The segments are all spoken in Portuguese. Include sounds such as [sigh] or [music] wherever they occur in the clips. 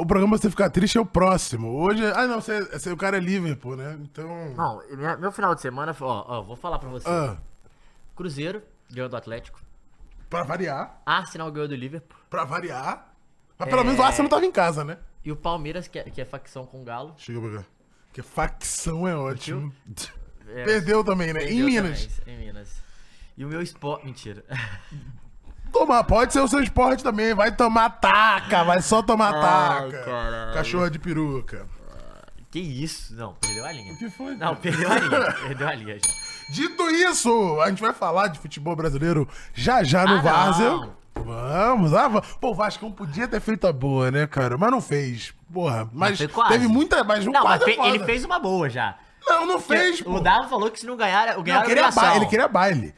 O programa Você Ficar Triste é o próximo. Hoje. Ah, não, você, você- o cara é Liverpool, né? Então. Não, meu final de semana ó, ó, vou falar pra você. Ah, Cruzeiro ganhou do Atlético. pra variar. Arsenal ganhou do Liverpool. Pra variar. Mas pelo É. menos o Arsenal tava em casa, né? E o Palmeiras, que é, que é facção com o Galo. Chega pra cá. Porque facção é ótimo. É, Perdeu também, né? em perdeu Minas. também, em Minas. E o meu esporte. Mentira. [laughs] Tomar, pode ser o seu esporte também. Vai tomar taca, vai só tomar Ai, taca. caralho. Cachorra de peruca. Que isso? Não, perdeu a linha. O que foi? Não, perdeu a linha. [laughs] Perdeu a linha já. Dito isso, a gente vai falar de futebol brasileiro já já no Ah, Várzea. Vamos, ah, pô, o Vasco podia ter feito a boa, né, cara? Mas não fez. Porra, mas quase. teve muita. Mas um Não, mas é fe- ele fez uma boa já. Não, não fez, pô. O Dava falou que se não ganhar, o ganhar Não, queria baile, ele queria baile.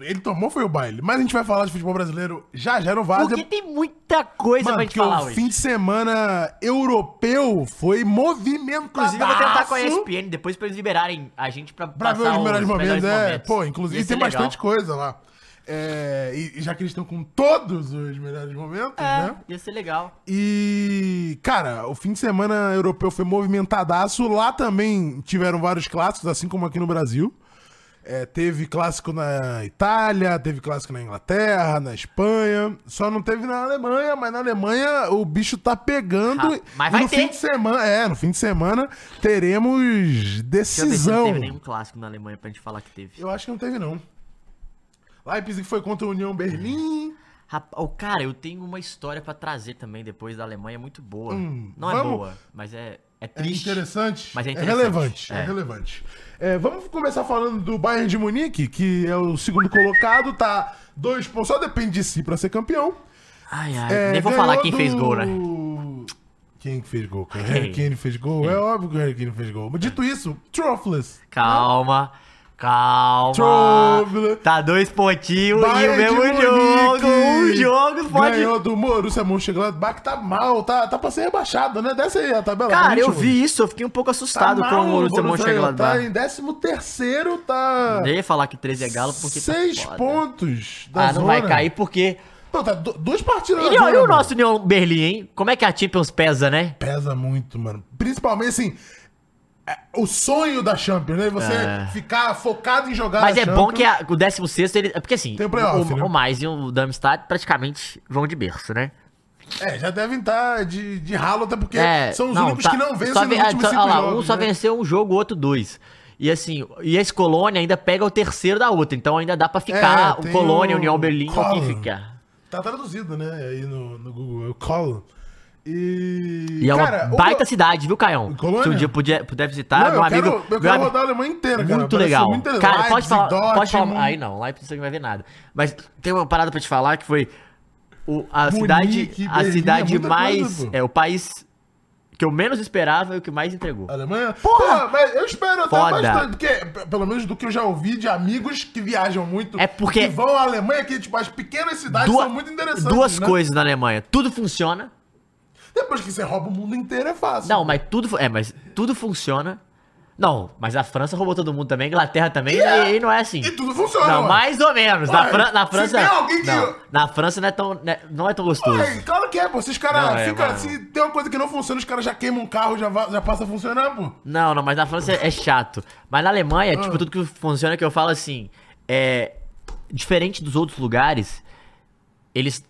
Ele tomou foi o baile. Mas a gente vai falar de futebol brasileiro já já no Várzea. Porque tem muita coisa Mano, pra gente porque falar o hoje. fim de semana europeu foi movimentado. Inclusive, eu vou tentar com a ESPN depois pra eles liberarem a gente pra, Pra ver os melhores momentos, é. momentos. Pô, inclusive tem legal. bastante coisa lá. É, e, e já que eles estão com todos os melhores momentos, É, né? ia ser legal. E, cara, o fim de semana europeu foi movimentadaço. Lá também tiveram vários clássicos, assim como aqui no Brasil. É, teve clássico na Itália, teve clássico na Inglaterra, na Espanha. Só não teve na Alemanha, mas na Alemanha o bicho tá pegando. Ah, mas vai no ter. fim de semana, é, no fim de semana teremos Deixa eu ver se não decisão. teve nenhum clássico na Alemanha pra gente falar que teve. Eu acho que não teve, não. Leipzig foi contra a União Berlim. Rapaz, oh, cara, eu tenho uma história pra trazer também depois da Alemanha muito boa. Hum, não é vamos- boa, mas é, é É triste. interessante. Mas é É interessante. relevante. É, É. relevante. É, vamos começar falando do Bayern de Munique, que é o segundo colocado, tá dois pontos, só depende de si pra ser campeão. Ai, ai, É, nem vou falar quem fez do- gol, né? Quem que fez gol? Quem? Harry Kane fez gol? É óbvio que o Harry Kane fez gol. Mas dito isso, Trofless. Calma, calma. Trofless. Tá dois pontinhos e o mesmo jogo. Um jogo pode. Ganhou do Borussia Mönchengladbach, tá mal, tá, tá pra ser rebaixado, né? Desce aí a tabela. Cara, eu vi isso, eu fiquei um pouco Tá assustado mal, com o Borussia Tá Mönchengladbach. em 13 terceiro, tá... Eu ia falar que 13 é galo porque tá Seis foda. pontos da Ah, não zona. vai cair porque... Pô, tá du- duas partidas E, zona, e o nosso União Berlim, hein? Como é que a Champions pesa, né? Pesa muito, mano. Principalmente, assim, é, o sonho da Champions, né? Você É. ficar focado em jogar Mas é Champions. bom que a- o 16 ele. É porque assim, Tem o playoff, o, né? o Mais e o Darmstadt praticamente vão de berço, né? É, já devem estar de, de ralo, até porque É, são os não, únicos tá- que não vencem só nos últimos só- cinco lá, jogos, Um só né? venceu um jogo, o outro dois. E assim, e esse Colônia ainda pega o terceiro da outra. Então ainda dá pra ficar É, o Colônia, o União Berlim quem ficar. Tá traduzido, né? Aí no, no Google. É o Colin. E. E é cara, uma o- baita cidade, viu, Caião? Colônia? Se um dia puder, puder visitar, Não, meu eu amigo. quero, eu quero rodar a Alemanha inteira, cara. Muito legal. muito. Cara, pode Leipzig, falar, pode falar. Aí não, Leipzig você não vai ver nada. Mas tem uma parada pra te falar que foi o, a cidade, a Berlim, cidade é muita mais. coisa, é o país que eu menos esperava e o que mais entregou. Alemanha? Porra! Pô, mas eu espero até Foda. bastante, porque, pelo menos do que eu já ouvi de amigos que viajam muito, É porque- que vão à Alemanha, que, tipo, as pequenas cidades Duas- são muito interessantes, Duas né? coisas na Alemanha. Tudo funciona. Depois que você rouba o mundo inteiro é fácil. Não, mas tudo. É, mas tudo funciona. Não, mas a França roubou todo mundo também, a Inglaterra também, E é. e, e não é assim. E tudo funciona, Não, ué. mais ou menos. Na, Fran- na França. que- Não, na França não é tão, né, não é tão gostoso. Ué, claro que é, pô. Se os caras é. Se tem uma coisa que não funciona, os caras já queimam um carro, já, já passa a funcionar, pô. Não, não, mas na França é, é chato. Mas na Alemanha, Ah. tipo, tudo que funciona que eu falo assim, é. Diferente dos outros lugares, eles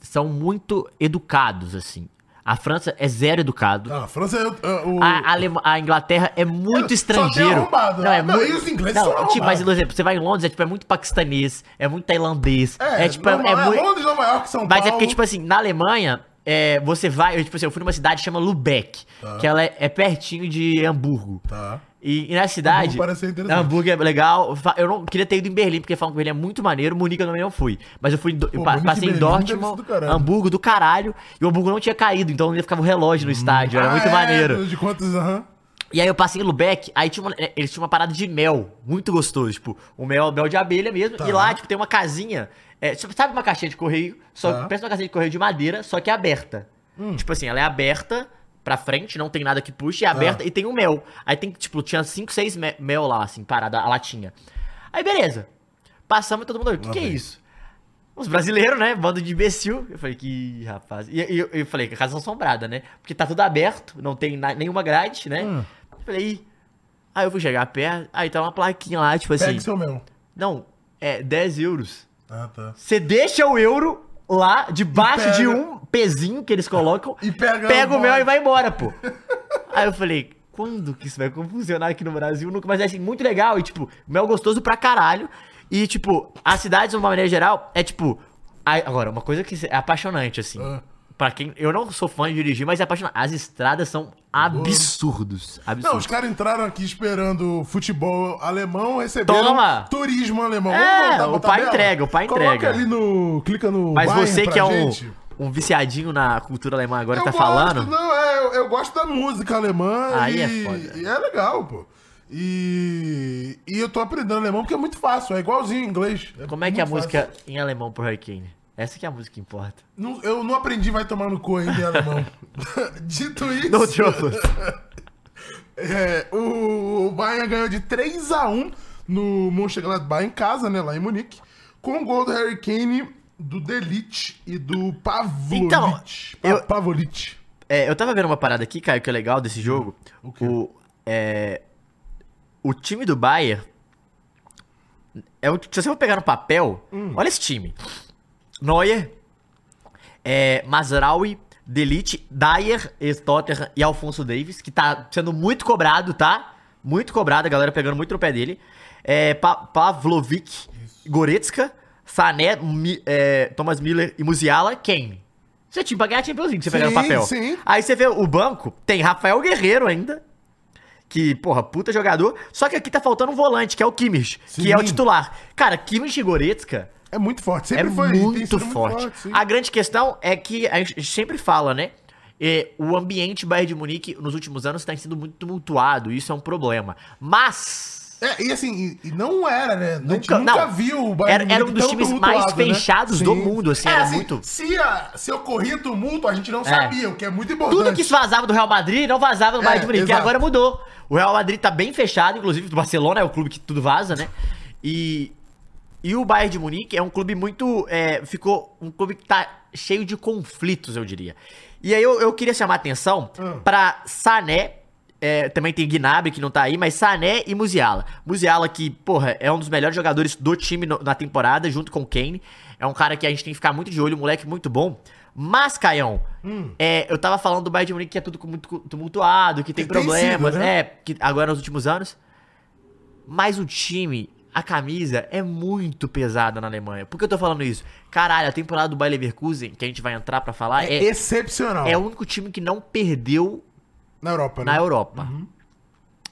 são muito educados, assim. A França é zero educado. Ah, a França é. é, o... A, Alema- a Inglaterra é muito Só tem estrangeiro. Não, é Não, muito. e os ingleses não, são tipo, mas, por exemplo, você vai em Londres, é tipo, é muito paquistanês, é muito tailandês. É, É, tipo, é, normal, é é muito. Londres, Nova York, São Mas Paulo. é porque, tipo assim, na Alemanha, é, você vai. Eu, tipo assim, eu fui numa cidade que chama Lubeck, que ela é, é pertinho de Hamburgo. Tá. E, e na cidade. Parece interessante. Hamburgo é legal. Eu não queria ter ido em Berlim, porque falam que Berlim é muito maneiro. Munique eu também não fui. Mas eu fui. em Do- eu passei em ser Dortmund, do. Hamburgo do caralho. E o Hamburgo não tinha caído, então ainda ficava o relógio no estádio. Era Ah, muito é, maneiro. De quantos, aham. E aí eu passei em Lubeck, aí tinha uma- eh, eles tinham uma parada de mel, muito gostoso, tipo, o mel, mel de abelha mesmo, Tá. e lá, tipo, tem uma casinha, é, sabe uma caixinha de correio, só, Tá. Hum. pensa numa caixinha de correio de madeira, só que é aberta. Tipo assim, ela é aberta pra frente, não tem nada que puxe, é Tá. aberta e tem o mel. Aí tem, tipo, tinha 5, 6 mel lá, assim, parada, a latinha. Aí beleza, passamos e todo mundo, o que, que é isso? Os brasileiros, né? Bando de imbecil. Eu falei que, rapaz. E e eu, eu falei que a casa assombrada, né? Porque tá tudo aberto, não tem nenhuma grade, né? Hum. Eu falei, aí eu fui chegar perto, aí tá uma plaquinha lá, tipo assim. Pega o seu mesmo. Não, é 10 euros. Ah, tá. Você deixa o euro lá, debaixo E de pega- um pezinho que eles colocam, E pega pega o boy. e vai embora, pô. [laughs] Aí eu falei, quando que isso vai funcionar aqui no Brasil? Nunca, mas é assim, muito legal. E, tipo, mel gostoso pra caralho. E, tipo, as cidades, de uma maneira geral, é tipo. Agora, uma coisa que é apaixonante, assim. Ah. Pra quem. Eu não sou fã de dirigir, mas é apaixonante. As estradas são absurdos. Não, Absurdos. os caras entraram aqui esperando futebol alemão, receberam Toma! turismo alemão. É, o pai entrega, o pai Coloca entrega. ali no... Clica no mas você que é um, um viciadinho na cultura alemã agora Eu tá gosto, falando. Não, é, eu, eu gosto da música alemã. Aí e, é foda. E é legal, pô. E, e eu tô aprendendo alemão porque é muito fácil, é igualzinho em inglês. Como é que é a muito música fácil. em alemão pro Hurricane? Essa que é a música que importa. Não- eu não aprendi vai tomar no cu ainda em alemão. [laughs] Dito isso, No [laughs] é, o, Bayern ganhou de 3x1 no Mönchengladbach em casa, né, lá em Munique, com o gol do Harry Kane, do Delite e do Pavlovic. Então, eu- Pavolic. É, eu tava vendo uma parada aqui, Caio, que é legal desse jogo. O quê? O, é, o time do Bayern. É se você for pegar no papel, Hum. olha esse time: Neuer, é, Mazraoui, Delite, Dyer, Stotter e Alfonso Davis, que tá sendo muito cobrado, tá? Muito cobrado, a galera pegando muito no pé dele. É, Pa- Pavlovic, Goretzka, Sané, Mi- é, Thomas Miller e Musiala, Kane. Você tinha pra ganhar a Champions League, você pegar no Sim, papel. sim. Aí você vê o banco, tem Rafael Guerreiro ainda, que, porra, puta jogador. Só que aqui tá faltando um volante, que é o Kimmich, que Sim. é o titular. Cara, Kimmich e Goretzka É muito forte, é sempre foi. e tem muito forte. sim. a grande questão é que a gente sempre fala, né? é, o ambiente Bayern de Munique nos últimos anos tem sido muito tumultuado, isso é um problema. Mas É, e assim, e, e não era, né? Nunca- nunca não. viu o Bayern Era- era um dos times mais fechados do mundo, assim, É, era muito- Se, a- se ocorria tumulto, a gente não sabia, o que é muito importante. tudo que vazava do Real Madrid não vazava do É, Bayern de Munique, e exato. agora mudou. O Real Madrid tá bem fechado, inclusive o Barcelona é o clube que tudo vaza, né? E e o Bayern de Munique é um clube muito. é, ficou um clube que tá cheio de conflitos, eu diria. E aí eu, eu queria chamar a atenção Hum. pra Sané. é, também tem Gnabry que não tá aí, mas Sané e Musiala. Musiala que, porra, é um dos melhores jogadores do time no- na temporada, junto com o Kane. É um cara que a gente tem que ficar muito de olho, um moleque muito bom. Mas, Caião, Hum. é, eu tava falando do Bayern de Munique que é tudo muito tumultuado, que tem Que tem problemas, sido, né? é, que agora nos últimos anos. Mas o time, a camisa é muito pesada na Alemanha. Por que eu tô falando isso? Caralho, a temporada do Bayer Leverkusen, que a gente vai entrar pra falar, É, é, excepcional. é o único time que não perdeu Na Europa, né? na Europa.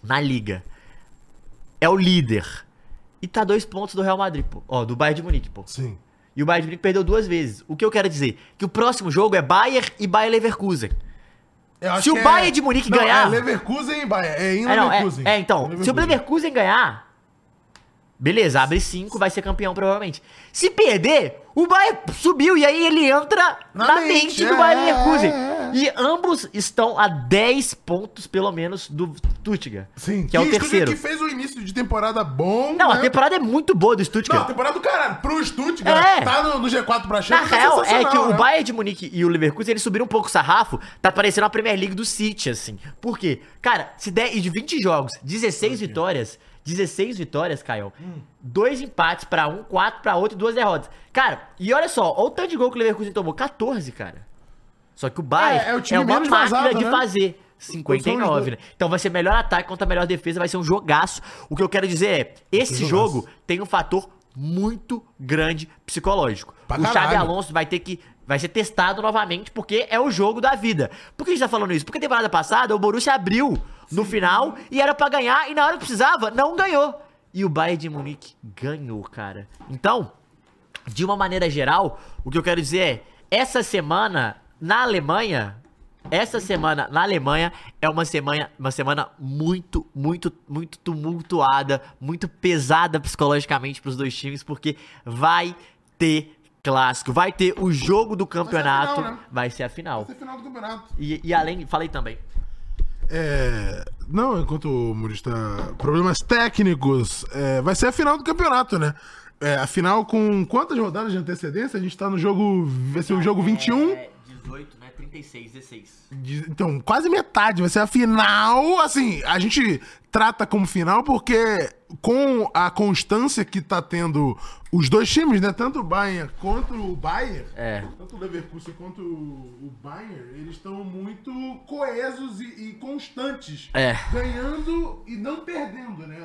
Na Liga. É o líder. E tá dois pontos do Real Madrid, pô. Ó, do Bayern de Munique, pô. Sim. E o Bayern de Munique perdeu duas vezes. O que eu quero dizer? Que o próximo jogo é Bayern e Bayer Leverkusen. Se o que Bayern de Munique Não, ganhar- É Leverkusen e Bayern. É em É, não, é, Leverkusen. é, então, se o Leverkusen ganhar, beleza, abre 5, vai ser campeão provavelmente. Se perder, o Bayern subiu e aí ele entra na, Na mente, mente, do é, Bayern Leverkusen. é, é. E ambos estão a 10 pontos, pelo menos, do Stuttgart, Sim. que é o Stuttgart terceiro. que fez o início de temporada bom. Não, a né? temporada é muito boa do Não, a Stuttgart. temporada do caralho. Pro Stuttgart, É. tá no, no G4 pra Na Champions. tá real, é que o né? Bayern de Munique e o Leverkusen, eles subiram um pouco o sarrafo, tá parecendo a Premier League do City, assim. Por quê? Cara, se der de 20 jogos, 16 vitórias, 16 vitórias, Caio, Hum. dois empates pra um, quatro pra outro e duas derrotas. Cara, e olha só, olha o tanto de gol que o Leverkusen tomou, 14, cara. Só que o Bayern É, é, é uma máquina vazado, de né? fazer. 59, né? Então vai ser melhor ataque contra melhor defesa, vai ser um jogaço. O que eu quero dizer é, esse jogo tem um fator muito grande psicológico. Pra o Xabi. Alonso vai ter que vai ser testado novamente porque é o jogo da vida. Por que a gente tá falando isso? Porque temporada passada o Borussia abriu no final e era pra ganhar e na hora que precisava não ganhou. E o Bayern de Munique ganhou, cara. Então, de uma maneira geral, o que eu quero dizer é, essa semana na Alemanha, essa semana na Alemanha é uma semana, uma semana muito, muito, muito tumultuada, muito pesada psicologicamente para os dois times, porque vai ter clássico, vai ter o jogo do ser a campeonato, final, né? vai ser a final. Vai ser final do campeonato. E, e além, falei também. É, Não, enquanto o Murista. Problemas técnicos. é, vai ser a final do campeonato, né? É, a final com quantas rodadas de antecedência? A gente tá no jogo. Vai ser o jogo 21. É, 18, né? 36, 16. De- Então, quase metade. Vai ser a final. Assim, a gente trata como final porque com a constância que tá tendo os dois times, né? Tanto o Bayern quanto o Bayern. É. Tanto o Leverkusen quanto o Bayern, eles estão muito coesos e, e constantes. É. Ganhando e não perdendo, né?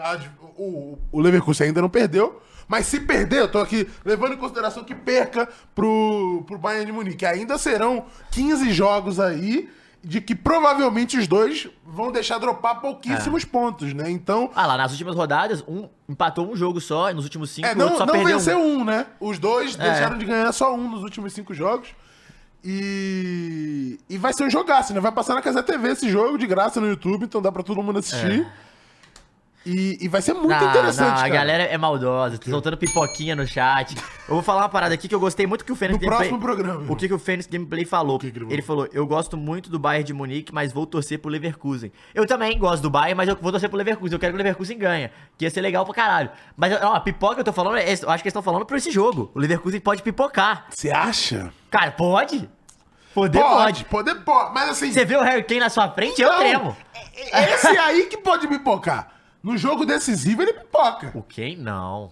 O, o Leverkusen ainda não perdeu. Mas se perder, eu tô aqui levando em consideração que perca pro, pro Bayern de Munique. Ainda serão 15 jogos aí, de que provavelmente os dois vão deixar dropar pouquíssimos pontos, né? Então, Ah lá, nas últimas rodadas, um empatou um jogo só, e nos últimos cinco é, não, só não perdeu venceu um. um, né? Os dois É. deixaram de ganhar só um nos últimos cinco jogos. E, e vai ser um jogaço, né? Vai passar na Casa TV esse jogo de graça no YouTube, então dá pra todo mundo assistir. E, e vai ser muito Não, interessante, não, a cara. galera é maldosa, tá soltando pipoquinha no chat. Eu vou falar uma parada aqui que eu gostei muito que o Fênix No próximo programa. O que, que o Fênix Gameplay falou? que que ele ele, falou? falou: Eu gosto muito do Bayern de Munique, mas vou torcer pro Leverkusen. Eu também gosto do Bayern, mas eu vou torcer pro Leverkusen. Eu quero que o Leverkusen ganhe. Que ia ser legal pra caralho. Mas ó, a pipoca que eu tô falando, é- eu acho que eles estão falando por esse jogo. O Leverkusen pode pipocar. Você acha? Cara, pode? Poder Pode, pode. poder pode. Mas assim. Você vê o Harry Kane na sua frente, eu não, tremo. é- é Esse aí que pode pipocar. No jogo decisivo, ele pipoca. O Kane, não.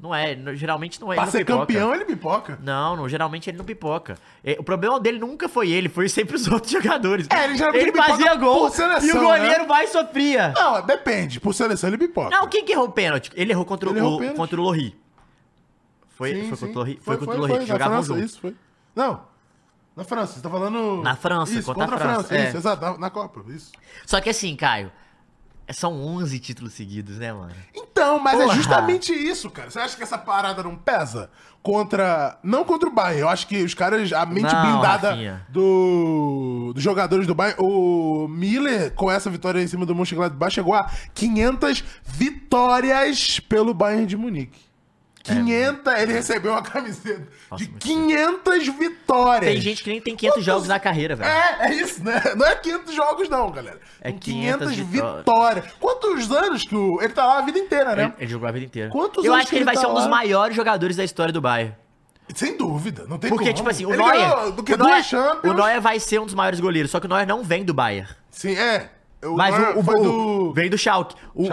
Não é, geralmente não é. Pra ele ser pipoca. campeão, ele pipoca. Não, não, geralmente ele não pipoca. É, O problema dele nunca foi ele, foi sempre os [laughs] outros jogadores. É, ele geralmente ele fazia gol seleção, e o goleiro né? vai e sofria. Não, depende. Por seleção, ele pipoca. Não, quem que errou o pênalti? Ele errou contra, Ele o, errou o contra o Lohri. Foi, Sim, foi sim. contra o Lohri, foi, Foi, contra o Lohri, que jogavam França, junto. Isso, foi. Não, na França, você tá falando... Na França, isso, contra a França, é. isso, exato, na, na Copa, isso. Só que assim, Caio, são 11 títulos seguidos, né, mano? Então, mas Porra. é justamente isso, cara. Você acha que essa parada não pesa? Contra... Não contra o Bayern, eu acho que os caras, a mente Não, blindada do, dos jogadores do Bayern, o Miller, com essa vitória em cima do Mönchengladbach, chegou a 500 vitórias pelo Bayern de Munique. 500, ele recebeu uma camiseta É. Nossa, de muito 500 vitórias. Tem gente que nem tem 500 jogos na carreira, velho. É, é isso, né? Não é 500 jogos, não, galera. É São 500 vitórias. vitórias. Quantos anos que o... ele tá lá a vida inteira, né? Ele, ele jogou a vida inteira. Quantos Eu anos acho que que ele ele vai tá ser um dos lá? maiores jogadores da história do Bayern. Sem dúvida, não tem Porque, como. tipo assim, o ele Neuer. ganhou do que o Neuer, o Neuer vai ser um dos maiores goleiros, só que o Neuer não vem do Bayern. Sim, é. O Mas Neuer o, o, foi o- do... vem do Schalke. O,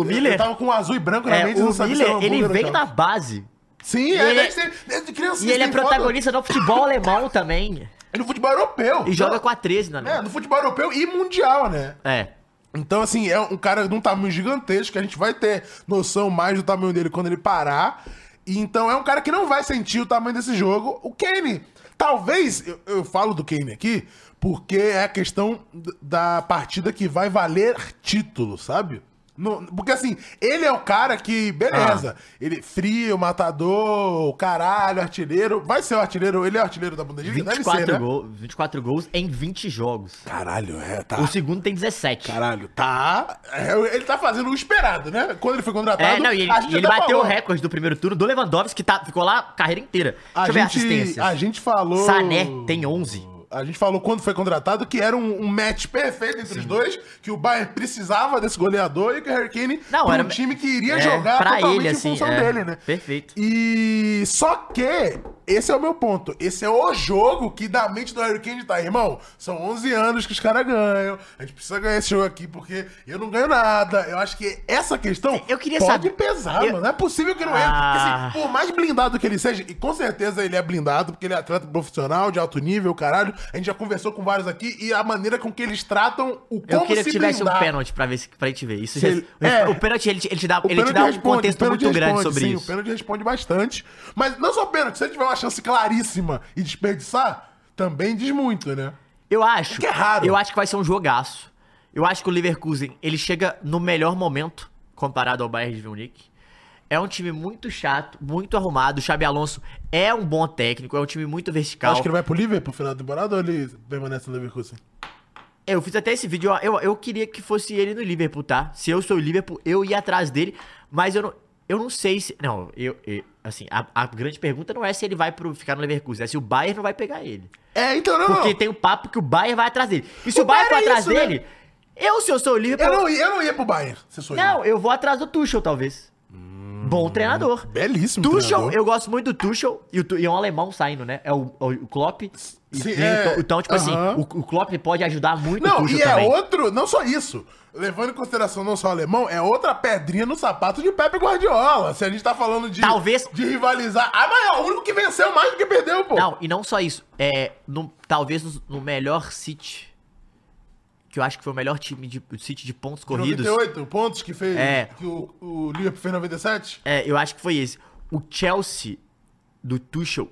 o, Miller. Eu tava com azul e branco na é, mente, não o era Miller, ele vem da base. Sim, é, ele- desde, desde criança. E ele é protagonista do futebol alemão [laughs] também. E no futebol europeu. E joga Não, com a 13 na É, no futebol europeu e mundial, né? É. Então, assim, é um cara de um tamanho gigantesco, que a gente vai ter noção mais do tamanho dele quando ele parar. E então é um cara que não vai sentir o tamanho desse jogo. O Kane, talvez, eu, eu falo do Kane aqui, porque é a questão da partida que vai valer título, sabe? No- porque assim, ele é o cara que, beleza, Ah. ele frio, matador, caralho, artilheiro. Vai ser o artilheiro, ele é o artilheiro da Bundesliga? Deve 24, ser, né? gol, 24 gols em 20 jogos. Caralho, é, tá. O segundo tem 17. Caralho, tá. é, ele tá fazendo o esperado, né? Quando ele foi contratado. É, não, e ele, a gente e ele bateu falou. o recorde do primeiro turno do Lewandowski, que tá, ficou lá a carreira inteira. A Deixa eu ver gente, assistências. a gente falou. Sané tem 11. A gente falou quando foi contratado que era um, um match perfeito entre os dois, que o Bayern precisava desse goleador e que o Harry Kane Não, era- um time que iria é, jogar pra totalmente ele, em assim, função é. dele, né? Perfeito. E só que esse é o meu ponto. Esse é o jogo que da mente do Harry Kane tá, irmão. São 11 anos que os caras ganham. A gente precisa ganhar esse jogo aqui porque eu não ganho nada. Eu acho que essa questão Eu queria pode saber- pesar, eu- mano. Não é possível que não entre. Porque, Ah. assim, por mais blindado que ele seja, e com certeza ele é blindado, porque ele é atleta profissional, de alto nível, caralho. A gente já conversou com vários aqui e a maneira com que eles tratam o como Eu queria que se tivesse blindar. um pênalti pra, ver pra gente ver. Isso Se já- o, é. o pênalti, ele, te- ele te dá, O ele te dá um responde, contexto o muito grande responde, sobre sim, isso. O pênalti responde bastante. Mas não só pênalti, se ele tiver uma chance claríssima e desperdiçar, também diz muito, né? Eu acho. que é raro. Eu acho que vai ser um jogaço. Eu acho que o Leverkusen, ele chega no melhor momento comparado ao Bayern de Munique. É um time muito chato, muito arrumado. O Xabi Alonso é um bom técnico, é um time muito vertical. Acho que ele vai pro Liverpool no final da temporada ou ele permanece no Leverkusen? Eu fiz até esse vídeo, eu, eu queria que fosse ele no Liverpool, tá? Se eu sou o Liverpool, eu ia atrás dele, mas eu não, eu não sei se... Não, eu, eu- assim, a, a grande pergunta não é se ele vai pro, ficar no Leverkusen, é se o Bayern não vai pegar ele. É, então não, Porque tem o papo que o Bayern vai atrás dele. E se O o, Bayern for Bayern é atrás isso, né? dele, Eu, se eu sou o Liverpool. Eu não, ia- eu não ia pro Bayern, se sou Não, eu vou atrás do Tuchel, talvez. Bom treinador. Belíssimo Tuchel, treinador. eu gosto muito do Tuchel e, o, e é um alemão saindo, né? É o, o, o Klopp. Sim, tem é, o então, tipo assim, o, o Klopp pode ajudar muito o Não, e é também. outro, não só isso. Levando em consideração não só o alemão, é outra pedrinha no sapato de Pepe Guardiola. Se a gente tá falando de, Talvez- de rivalizar. Ah, mas é o único que venceu mais do que perdeu, pô. Não, e não só isso. É, no- talvez no, no melhor City, que eu acho que foi o melhor time de City de pontos corridos. 98 pontos que fez. É. Que o, o Liverpool fez 97? É, eu acho que foi esse. O Chelsea do Tuchel.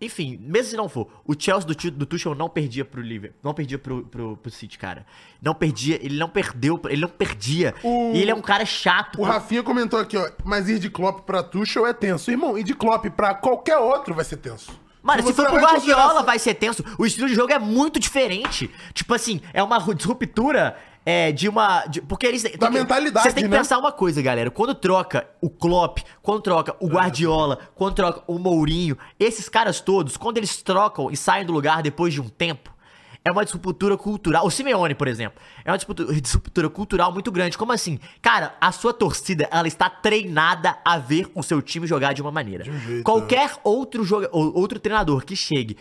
Enfim, mesmo se não for, o Chelsea do, do Tuchel não perdia pro Liverpool. Não perdia pro, pro, pro City, cara. Não perdia, ele não perdeu, ele não perdia. O- E ele é um cara chato. O Rafinha comentou aqui, ó. Mas ir de Klopp pra Tuchel é tenso. Irmão, ir de Klopp pra qualquer outro vai ser tenso. Mano, se, for pro Guardiola vai ser tenso. O estilo de jogo é muito diferente. Tipo assim, é uma ru- disruptura é, de uma. de- porque eles. tem que- mentalidade, Vocês têm que né? pensar uma coisa, galera. Quando troca o Klopp, quando troca o Guardiola, quando troca o Mourinho, esses caras todos, quando eles trocam e saem do lugar depois de um tempo. É uma disruptura cultural. O Simeone, por exemplo, é uma [laughs] disruptura cultural muito grande. Como assim? Cara, a sua torcida, ela está treinada a ver o seu time jogar de uma maneira. um jeito, Qualquer outro joga ou outro treinador que chegue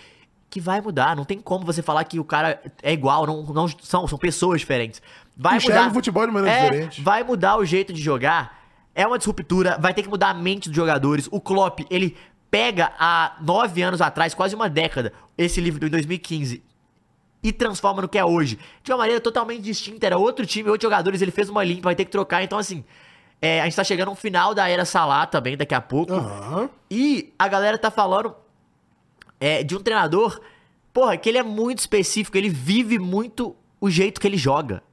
que vai mudar, não tem como você falar que o cara é igual, não, não são, são pessoas diferentes. Vai Enxerga mudar o futebol de maneira é, diferente. Vai mudar o jeito de jogar. É uma disruptura, vai ter que mudar a mente dos jogadores. O Klopp, ele pega há nove anos atrás, quase uma década, esse livro de 2015 e transforma no que é hoje. De uma maneira totalmente distinta. Era outro time, outros jogadores, ele fez uma limpa, vai ter que trocar. Então, assim, é, a gente tá chegando no final da era Salah também, daqui a pouco. Aham. E a galera tá falando é, de um treinador, porra, que ele é muito específico, ele vive muito o jeito que ele joga.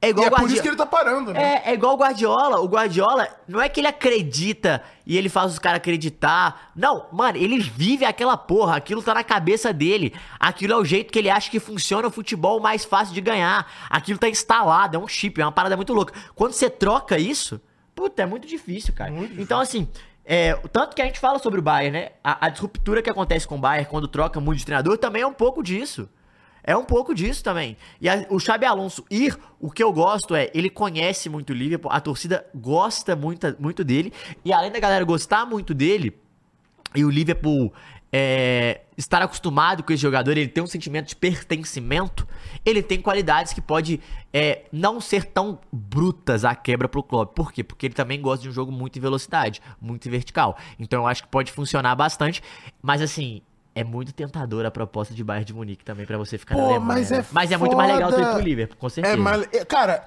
É E igual é o por isso que ele tá parando, né? é, é igual o Guardiola. O Guardiola não é que ele acredita e ele faz os caras acreditar. Não, mano, ele vive aquela porra. Aquilo tá na cabeça dele. Aquilo é o jeito que ele acha que funciona o futebol mais fácil de ganhar. Aquilo tá instalado, é um chip, é uma parada muito louca. Quando você troca isso, puta, é muito difícil, cara. Então, assim. É, tanto que a gente fala sobre o Bayern, né? A, a disruptura que acontece com o Bayern quando troca muito de treinador também é um pouco disso. É um pouco disso também. E a- o Xabi Alonso ir, o que eu gosto é, ele conhece muito o Liverpool, a torcida gosta muito, muito dele, e além da galera gostar muito dele, e o Liverpool é, estar acostumado com esse jogador, ele tem um sentimento de pertencimento, ele tem qualidades que pode é, não ser tão brutas à quebra pro Klopp. Por quê? Porque ele também gosta de um jogo muito em velocidade, muito vertical. Então eu acho que pode funcionar bastante, mas assim... É muito tentadora a proposta de Bayern de Munique também pra você ficar na Pô, Alemanha. mas né? é mas é muito mais legal tu ir foda. pro Liverpool, com certeza. É, mas, é, cara,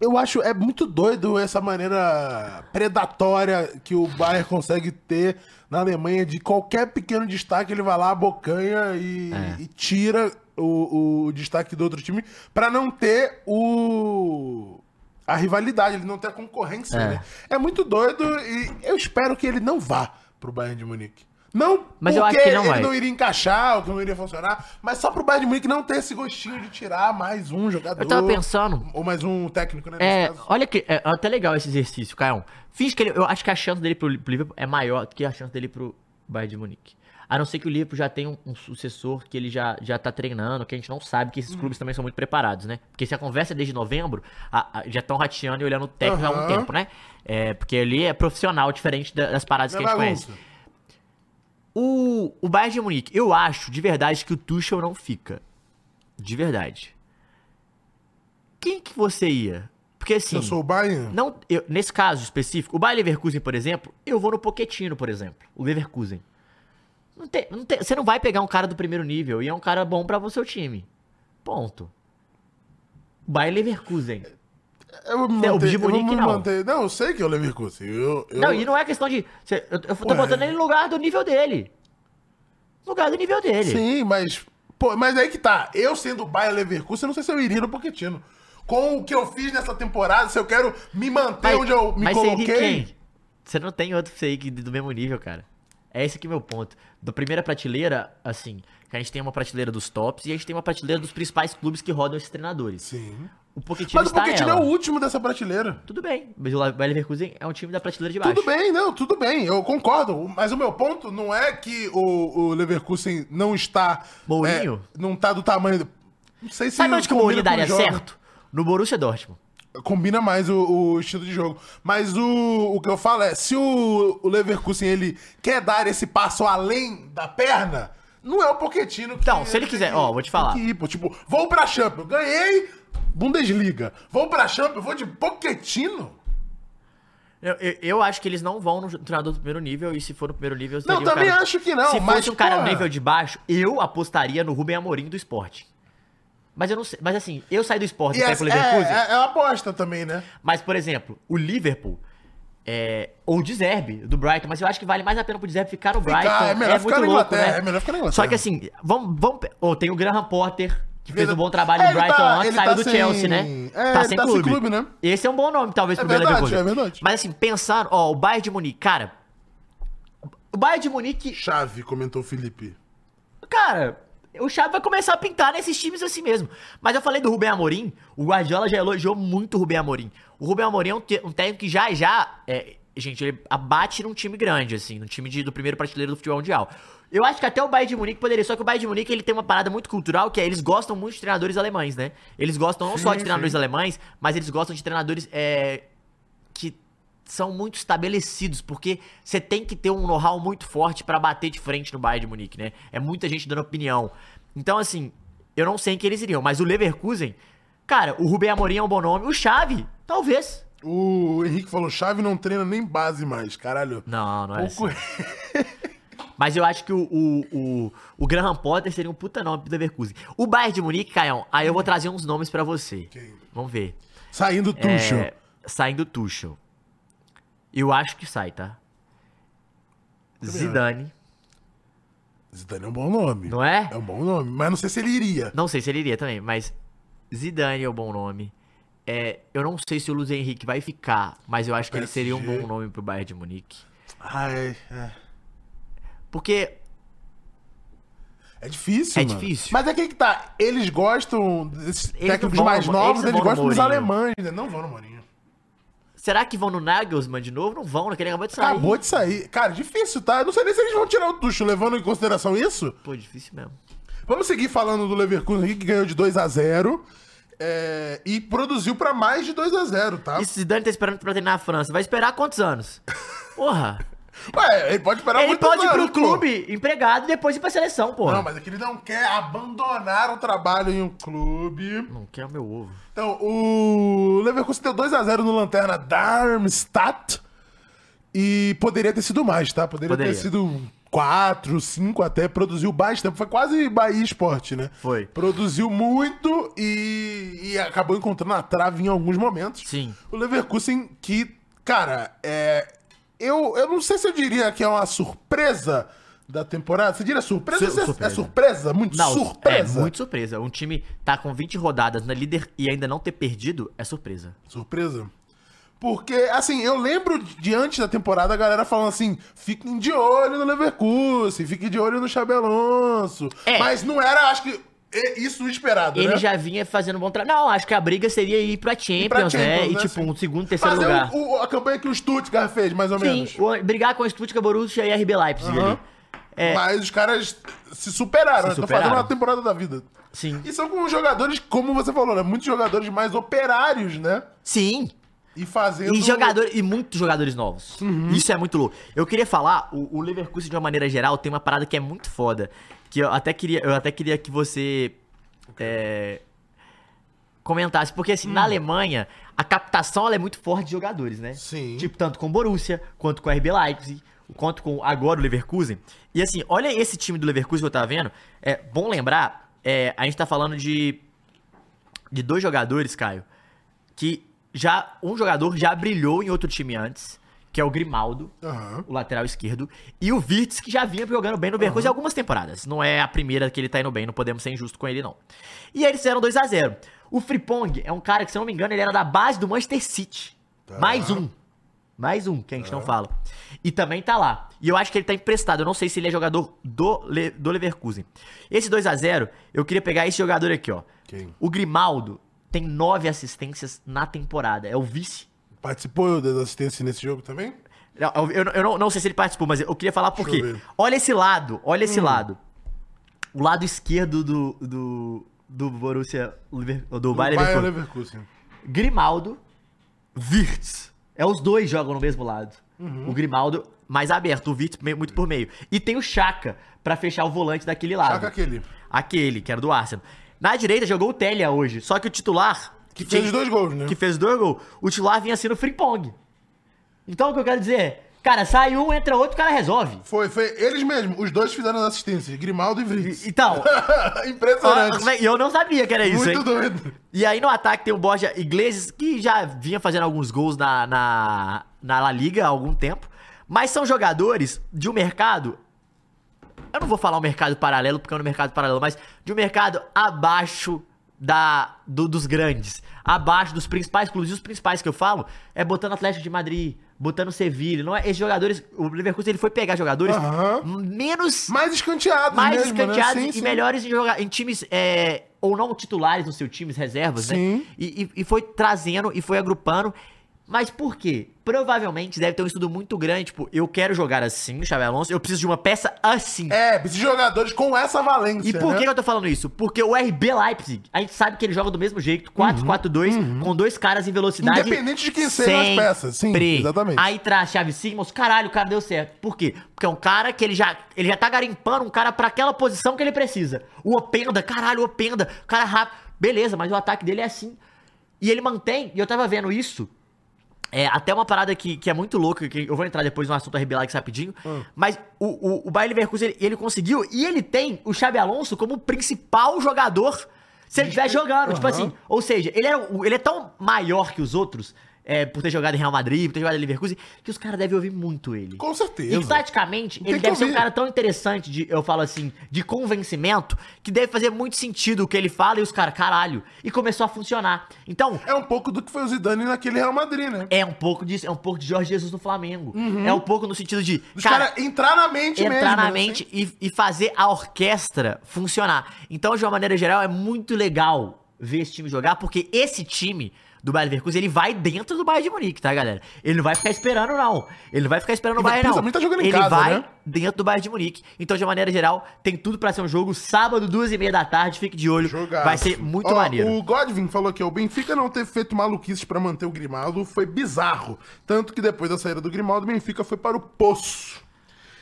eu acho é muito doido essa maneira predatória que o Bayern consegue ter na Alemanha de qualquer pequeno destaque ele vai lá, abocanha e, É. e tira o, o destaque do outro time pra não ter o a rivalidade, ele não ter a concorrência, É. né? É muito doido e eu espero que ele não vá pro Bayern de Munique. Não Mas eu porque acho que não ele vai. não iria encaixar, ou que não iria funcionar, mas só pro Bayern de Munique não ter esse gostinho de tirar mais um jogador. Eu tava pensando, Ou mais um técnico, né? É, nesse caso. olha que é até legal esse exercício, Caio. Finge que ele, eu acho que a chance dele pro, pro Liverpool é maior do que a chance dele pro Bayern de Munique. A não ser que o Liverpool já tenha um, um sucessor que ele já, já tá treinando, que a gente não sabe que esses clubes também são muito preparados, né? Porque se a conversa é desde novembro, a- a- já estão rateando e olhando o técnico há um tempo, né? É, porque ali é profissional, diferente da- das paradas Não que é a gente conhece. O, o Bayern de Munique, eu acho de verdade que o Tuchel não fica. De verdade. Quem que você ia? Porque assim. Eu sou o Bayern, Não, eu- nesse caso específico, o Bayer Leverkusen, por exemplo, eu vou no Pochettino, por exemplo. O Leverkusen. Não tem, não tem- você não vai pegar um cara do primeiro nível e é um cara bom pra seu time. Ponto. O Bayer Leverkusen. Eu vou me É, o manter. eu Munique, me não. manter. Não, eu sei que é o Leverkusen. Eu, eu... Não, e não é questão de. você- eu, eu tô Ué. botando ele no lugar do nível dele. No lugar do nível dele. Sim, mas. Pô, mas aí que tá. Eu sendo o Bayern Leverkusen, eu não sei se eu iria no Pochettino. Com o que eu fiz nessa temporada, se eu quero me manter onde eu me mas você coloquei. quem? Você não tem outro você que- do mesmo nível, cara. É esse aqui meu ponto. Da primeira prateleira, assim, a gente tem uma prateleira dos tops e a gente tem uma prateleira dos principais clubes que rodam esses treinadores. Sim. O Pochettino Mas o está Pochettino é o último dessa prateleira. Tudo bem, mas o Bayer Leverkusen é um time da prateleira de baixo. Tudo bem, não, tudo bem, eu concordo. Mas o meu ponto não é que o, o Leverkusen não está. Mourinho? é, não tá do tamanho. do- Não sei se. Sabe onde que o Mourinho daria certo? no Borussia Dortmund. Combina mais o, o estilo de jogo. Mas o, o que eu falo é, se o, o Leverkusen ele quer dar esse passo além da perna, não é o Pochettino que... Então, se ele quiser- ó, vou te falar. ir, pô. Tipo, vou pra Champions, ganhei Bundesliga. Vou pra Champions, vou de Pochettino? Eu, eu, eu acho que eles não vão no treinador do primeiro nível, e se for no primeiro nível, Não, um também cara- acho que não, Se mas, fosse um cara no nível de baixo, eu apostaria no Rubem Amorim do esporte. Mas eu não sei. Mas assim, eu saí do esporte E ir essa- pro é, Leverkusen. é, é uma aposta também, né? Mas, por exemplo, o Liverpool. É, ou o Dzerbe, do Brighton, mas eu acho que vale mais a pena pro Dzerbe ficar no Ficar- Brighton. é melhor ficar na Inglaterra, né? é melhor ficar na Inglaterra. Só que assim, vamos. vamos oh, tem o Graham Potter, que fez um bom trabalho É, no Brighton tá- antes, saiu tá do sem- Chelsea, né? é, tá sem tá sem clube. clube, né? Esse é um bom nome, talvez, É pro verdade, Leverkusen. é verdade. Mas assim, pensando, ó, o Bayern de Munique, cara. O Bayern de Munique Chave, comentou o Felipe. Cara, o Xavi vai começar a pintar nesses times assim mesmo. Mas eu falei do Rubem Amorim, o Guardiola já elogiou muito o Rubem Amorim. O Rubem Amorim é um, um técnico que já, já, é, gente, ele abate num time grande, assim, num time de- do primeiro prateleiro do futebol mundial. Eu acho que até o Bayern de Munique poderia, só que o Bayern de Munique ele tem uma parada muito cultural, que é eles gostam muito de treinadores alemães, né? Eles gostam não Sim, só de treinadores sim. alemães, mas eles gostam de treinadores é, que são muito estabelecidos, porque você tem que ter um know-how muito forte pra bater de frente no Bayern de Munique, né? É muita gente dando opinião. Então, assim, eu não sei em que eles iriam, mas o Leverkusen, cara, o Rubem Amorim é um bom nome, o Xavi, talvez. O Henrique falou, Chave não treina nem base mais, caralho. Não, não é Pouco- assim. [laughs] Mas eu acho que o, o, o, o Graham Potter seria um puta nome pro Leverkusen. O Bayern de Munique, Caião, aí eu vou trazer uns nomes pra você. Quem? Vamos ver. Saindo Tuchel. É, saindo Tuchel. Eu acho que sai, tá? Zidane. Zidane é um bom nome. Não é? É um bom nome, mas não sei se ele iria. Não sei se ele iria também, mas Zidane é um bom nome. É, eu não sei se o Luiz Henrique vai ficar, mas eu acho que ele seria um PSG. bom nome pro Bayern de Munique. Ai, é. Porque É difícil, É mano. difícil. Mas é que que tá. Eles gostam desses Eles técnicos vão mais no- novos, eles eles, não vão no gostam dos Mourinho. alemães, né? Não vão no Mourinho. será que vão no Nagelsmann de novo? Não vão, né? Que ele acabou de sair. Acabou de sair. Cara, difícil, tá? Eu não sei nem se eles vão tirar o Tuchel, levando em consideração isso. Pô, difícil mesmo. Vamos seguir falando do Leverkusen aqui, que ganhou de 2 a 0 é, e produziu pra mais de 2 a 0 tá? E se Zidane tá esperando pra treinar a França, vai esperar quantos anos? [laughs] Porra. Ué, ele pode esperar ele pode ir pro anos, pô. clube empregado e depois ir pra seleção, porra. Não, mas é que ele não quer abandonar o trabalho em um clube. Não quer o meu ovo. Então, o Leverkusen deu 2x0 no Lanterna Darmstadt. E poderia ter sido mais, tá? Poderia, Poderia. ter sido 4, 5 até. Produziu bastante. Foi quase Bahia Esporte, né? Foi. Produziu muito e, e acabou encontrando a trave em alguns momentos. Sim. O Leverkusen que, cara, é... Eu, eu não sei se eu diria que é uma surpresa da temporada. Você diria surpresa? Sur- é- surpresa. É surpresa? Muito Não, surpresa. é muito surpresa. Um time tá com 20 rodadas na líder e ainda não ter perdido é surpresa. Surpresa. Porque, assim, eu lembro de antes da temporada a galera falando assim: fiquem de olho no Leverkusen, fiquem de olho no Xabi Alonso. É. Mas não era, acho que, isso esperado, Ele né? já vinha fazendo um bom trabalho. Não, acho que a briga seria ir pra Champions, pra né? Champions, E né, tipo, sim. um segundo, terceiro Fazer lugar. o- o- a campanha que o Stuttgart fez, mais ou Sim, menos. o- brigar com o Stuttgart, Borussia e RB Leipzig Aham. ali. É. Mas os caras se superaram, Se estão fazendo superaram. uma temporada da vida. Sim. E são com jogadores, como você falou, né? Muitos jogadores mais operários, né? Sim. E fazendo. E, jogador, e muitos jogadores novos. Uhum. Isso é muito louco. Eu queria falar, o, o Leverkusen, de uma maneira geral, tem uma parada que é muito foda. Que eu até queria, eu até queria que você é, comentasse. Porque, assim, Hum. na Alemanha, a captação é muito forte de jogadores, né? Sim. Tipo, tanto com o Borussia, quanto com o RB Leipzig, quanto com agora o Leverkusen. E, assim, olha esse time do Leverkusen que eu tava vendo. É bom lembrar, é, a gente tá falando de, de dois jogadores, Caio, que já um jogador já brilhou em outro time antes, que é o Grimaldo, Aham. o lateral esquerdo, e o Virtus, que já vinha jogando bem no Leverkusen há algumas temporadas. Não é a primeira que ele tá indo bem, não podemos ser injusto com ele, não. E aí eles fizeram 2 a 0 O Fripong é um cara que, se eu não me engano, ele era da base do Manchester City. Mais um. Mais um, que a gente não fala. E também tá lá. E eu acho que ele tá emprestado. Eu não sei se ele é jogador do, Le- do Leverkusen. Esse 2 a 0 eu queria pegar esse jogador aqui, ó. Quem? O Grimaldo tem nove assistências na temporada. É o vice. Participou das assistências nesse jogo também? Não, Eu, eu- não, não sei se ele participou, mas eu queria falar por quê. Olha esse lado, olha esse lado. O lado esquerdo do, do, do Borussia do Bayern Bayern Leverkusen. Leverkusen. Grimaldo, Wirtz. É os dois jogam no mesmo lado. Uhum. O Grimaldo mais aberto, o meio- muito por meio. E tem o Chaka pra fechar o volante daquele lado. Saca aquele. Aquele, que era do Arsenal. Na direita jogou o Telia hoje, só que o titular... Que fez os dois gols, né? Que fez dois gols. O titular vinha sendo Frimpong. Então o que eu quero dizer é, cara, sai um, entra outro, o cara resolve. Foi, foi eles mesmos. Os dois fizeram as assistências. Grimaldo e Vritz. Então, [laughs] Impressionante. e eu não sabia que era isso, Muito hein? doido. E aí no ataque tem o Borja Iglesias, que já vinha fazendo alguns gols na, na, na La Liga há algum tempo. Mas são jogadores de um mercado. Eu não vou falar um mercado paralelo, porque é um mercado paralelo, mas de um mercado abaixo da, do- dos grandes. Abaixo dos principais clubes. E os principais que eu falo é botando Atlético de Madrid, botando Sevilha. Não é, esses jogadores. O Leverkusen ele foi pegar jogadores Aham. menos Mais escanteados mais mesmo, escanteados né? Sim, e sim. melhores em, jogar, em times é, ou não titulares nos seus times reservas, Sim. né? E, e- e foi trazendo e foi agrupando. Mas por quê? Provavelmente deve ter um estudo muito grande. Tipo, eu quero jogar assim, Xabi Alonso, eu preciso de uma peça assim. É, precisa de jogadores com essa valência. E por né? que eu tô falando isso? Porque o RB Leipzig, a gente sabe que ele joga do mesmo jeito, 4-4-2, com dois caras em velocidade. Uhum, Independente de quem sejam as peças, sim, exatamente. Aí traz Chave Sigmons, caralho, o cara deu certo. Por quê? Porque é um cara que ele já, ele já tá garimpando um cara pra aquela posição que ele precisa. O Openda, caralho, o Openda, o cara é rápido. Beleza, mas o ataque dele é assim. E ele mantém, e eu tava vendo isso, é, até uma parada que, que é muito louca, que eu vou entrar depois no assunto RB Likes rapidinho, mas o, o, o Bayer Leverkusen, ele, ele conseguiu, e ele tem o Xabi Alonso como principal jogador se ele estiver jogando, tipo Aham. assim, ou seja, ele é, ele é tão maior que os outros, é, por ter jogado em Real Madrid, por ter jogado em Leverkusen, que os caras devem ouvir muito ele. Com certeza. E taticamente, ele deve ser um cara tão interessante, de, eu falo assim, de convencimento, que deve fazer muito sentido o que ele fala e os caras, caralho. E começou a funcionar. Então, É um pouco do que foi o Zidane naquele Real Madrid, né? é um pouco disso, é um pouco de Jorge Jesus no Flamengo. É um pouco no sentido de, cara, caras entrar na mente mesmo. entrar na né? mente e, e fazer a orquestra funcionar. Então, de uma maneira geral, é muito legal ver esse time jogar, porque esse time do Bayern Leverkusen, ele vai dentro do Bayern de Munique, tá, galera? Ele não vai ficar esperando, não. Ele não vai ficar esperando o vai- Bayern, não. tá jogando em ele casa, vai né? dentro do Bayern de Munique. Então, de maneira geral, tem tudo pra ser um jogo sábado, duas e meia da tarde. Fique de olho. Jogaço. Vai ser muito Ó, maneiro. O Godwin falou que o Benfica não ter feito maluquices pra manter o Grimaldo foi bizarro. Tanto que depois da saída do Grimaldo, o Benfica foi para o poço.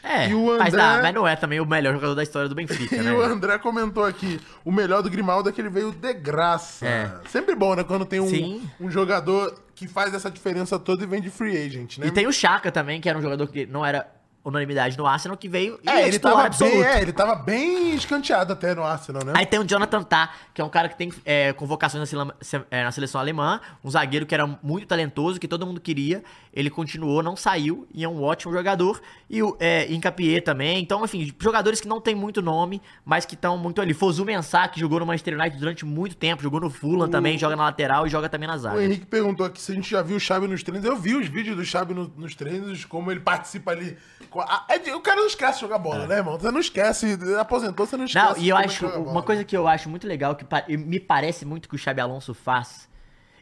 É, e o mas, André- ah, mas não é também o melhor jogador da história do Benfica, [laughs] E né? o André comentou aqui: o melhor do Grimaldo é que ele veio de graça. É. Sempre bom, né? Quando tem um, um jogador que faz essa diferença toda e vem de free agent, né? E tem o Chaka também, que era um jogador que não era unanimidade no Arsenal, que veio e É, ele tava, bem, é, ele tava bem escanteado até no Arsenal, né? Aí tem o Jonathan Tah, que é um cara que tem é, convocações na, sele- é, na seleção alemã, um zagueiro que era muito talentoso, que todo mundo queria. Ele continuou, não saiu, e é um ótimo jogador. E o é, Incapié também. Então, enfim, jogadores que não tem muito nome, mas que estão muito ali. Fozu Mensah, que jogou no Manchester United durante muito tempo, jogou no Fulham também, joga na lateral e joga também na O zaga. Henrique perguntou aqui se a gente já viu o Xabi nos treinos. Eu vi os vídeos do Xabi no- nos treinos, como ele participa ali. É o cara não esquece de jogar bola, né, irmão? Você não esquece. Aposentou, você não esquece. É. Não, e eu como acho, uma coisa que eu acho muito legal, que me parece muito que o Xabi Alonso faz,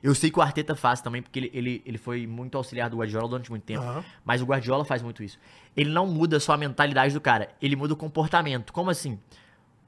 eu sei que o Arteta faz também, porque ele, ele, ele foi muito auxiliar do Guardiola durante muito tempo, Aham. mas o Guardiola faz muito isso. Ele não muda só a mentalidade do cara, ele muda o comportamento. Como assim?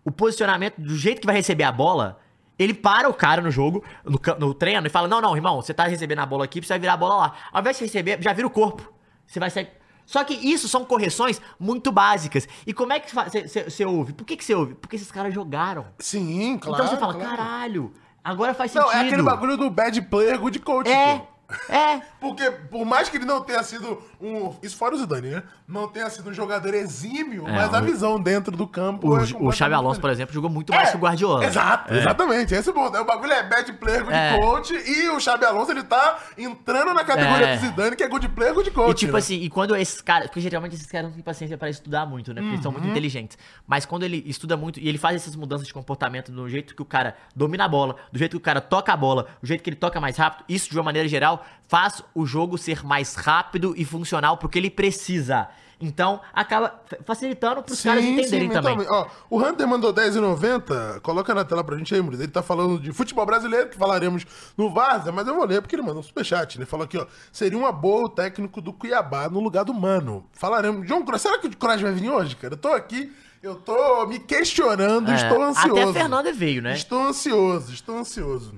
O posicionamento, do jeito que vai receber a bola, ele para o cara no jogo, no, no treino, e fala, não, não, irmão, você tá recebendo a bola aqui, você vai virar a bola lá. Ao invés de receber, já vira o corpo. Você vai sair... Só que isso são correções muito básicas. E como é que você ouve? Por que você ouve? Porque esses caras jogaram. Sim, claro. então você fala, claro. caralho, agora faz sentido. Não, é aquele bagulho do bad player, good coach. É, pô. é. [laughs] Porque, por mais que ele não tenha sido um. Isso fora o Zidane, né? Não tenha sido um jogador exímio, É, mas a o- visão dentro do campo. O, é o Xabi Alonso, por exemplo, jogou muito mais que o Guardiola. Exato, É. exatamente. Esse é o bagulho é bad player, good É. coach, e o Xabi Alonso, ele tá entrando na categoria É. do Zidane, que é good player, good coach. E tipo né? assim, e quando esses caras. Porque geralmente esses caras não têm paciência pra estudar muito, né? Porque eles são Uhum. muito inteligentes. Mas quando ele estuda muito e ele faz essas mudanças de comportamento do jeito que o cara domina a bola, do jeito que o cara toca a bola, do jeito que ele toca mais rápido, isso de uma maneira geral faz o jogo ser mais rápido e funcional pro que ele precisa. Então, acaba fa- facilitando pros caras entenderem também. mentalmente. Ó, o Hunter mandou 10,90. Coloca na tela pra gente aí, Muriz. Ele tá falando de futebol brasileiro, que falaremos no Vaza, mas eu vou ler porque ele mandou um superchat. Ele falou aqui, ó. Seria uma boa o técnico do Cuiabá no lugar do Mano. Falaremos. João Cross, será que o Cross vai vir hoje, cara? Eu tô aqui Eu tô me questionando, É, estou ansioso. Até a Fernanda veio, né? Estou ansioso, estou ansioso.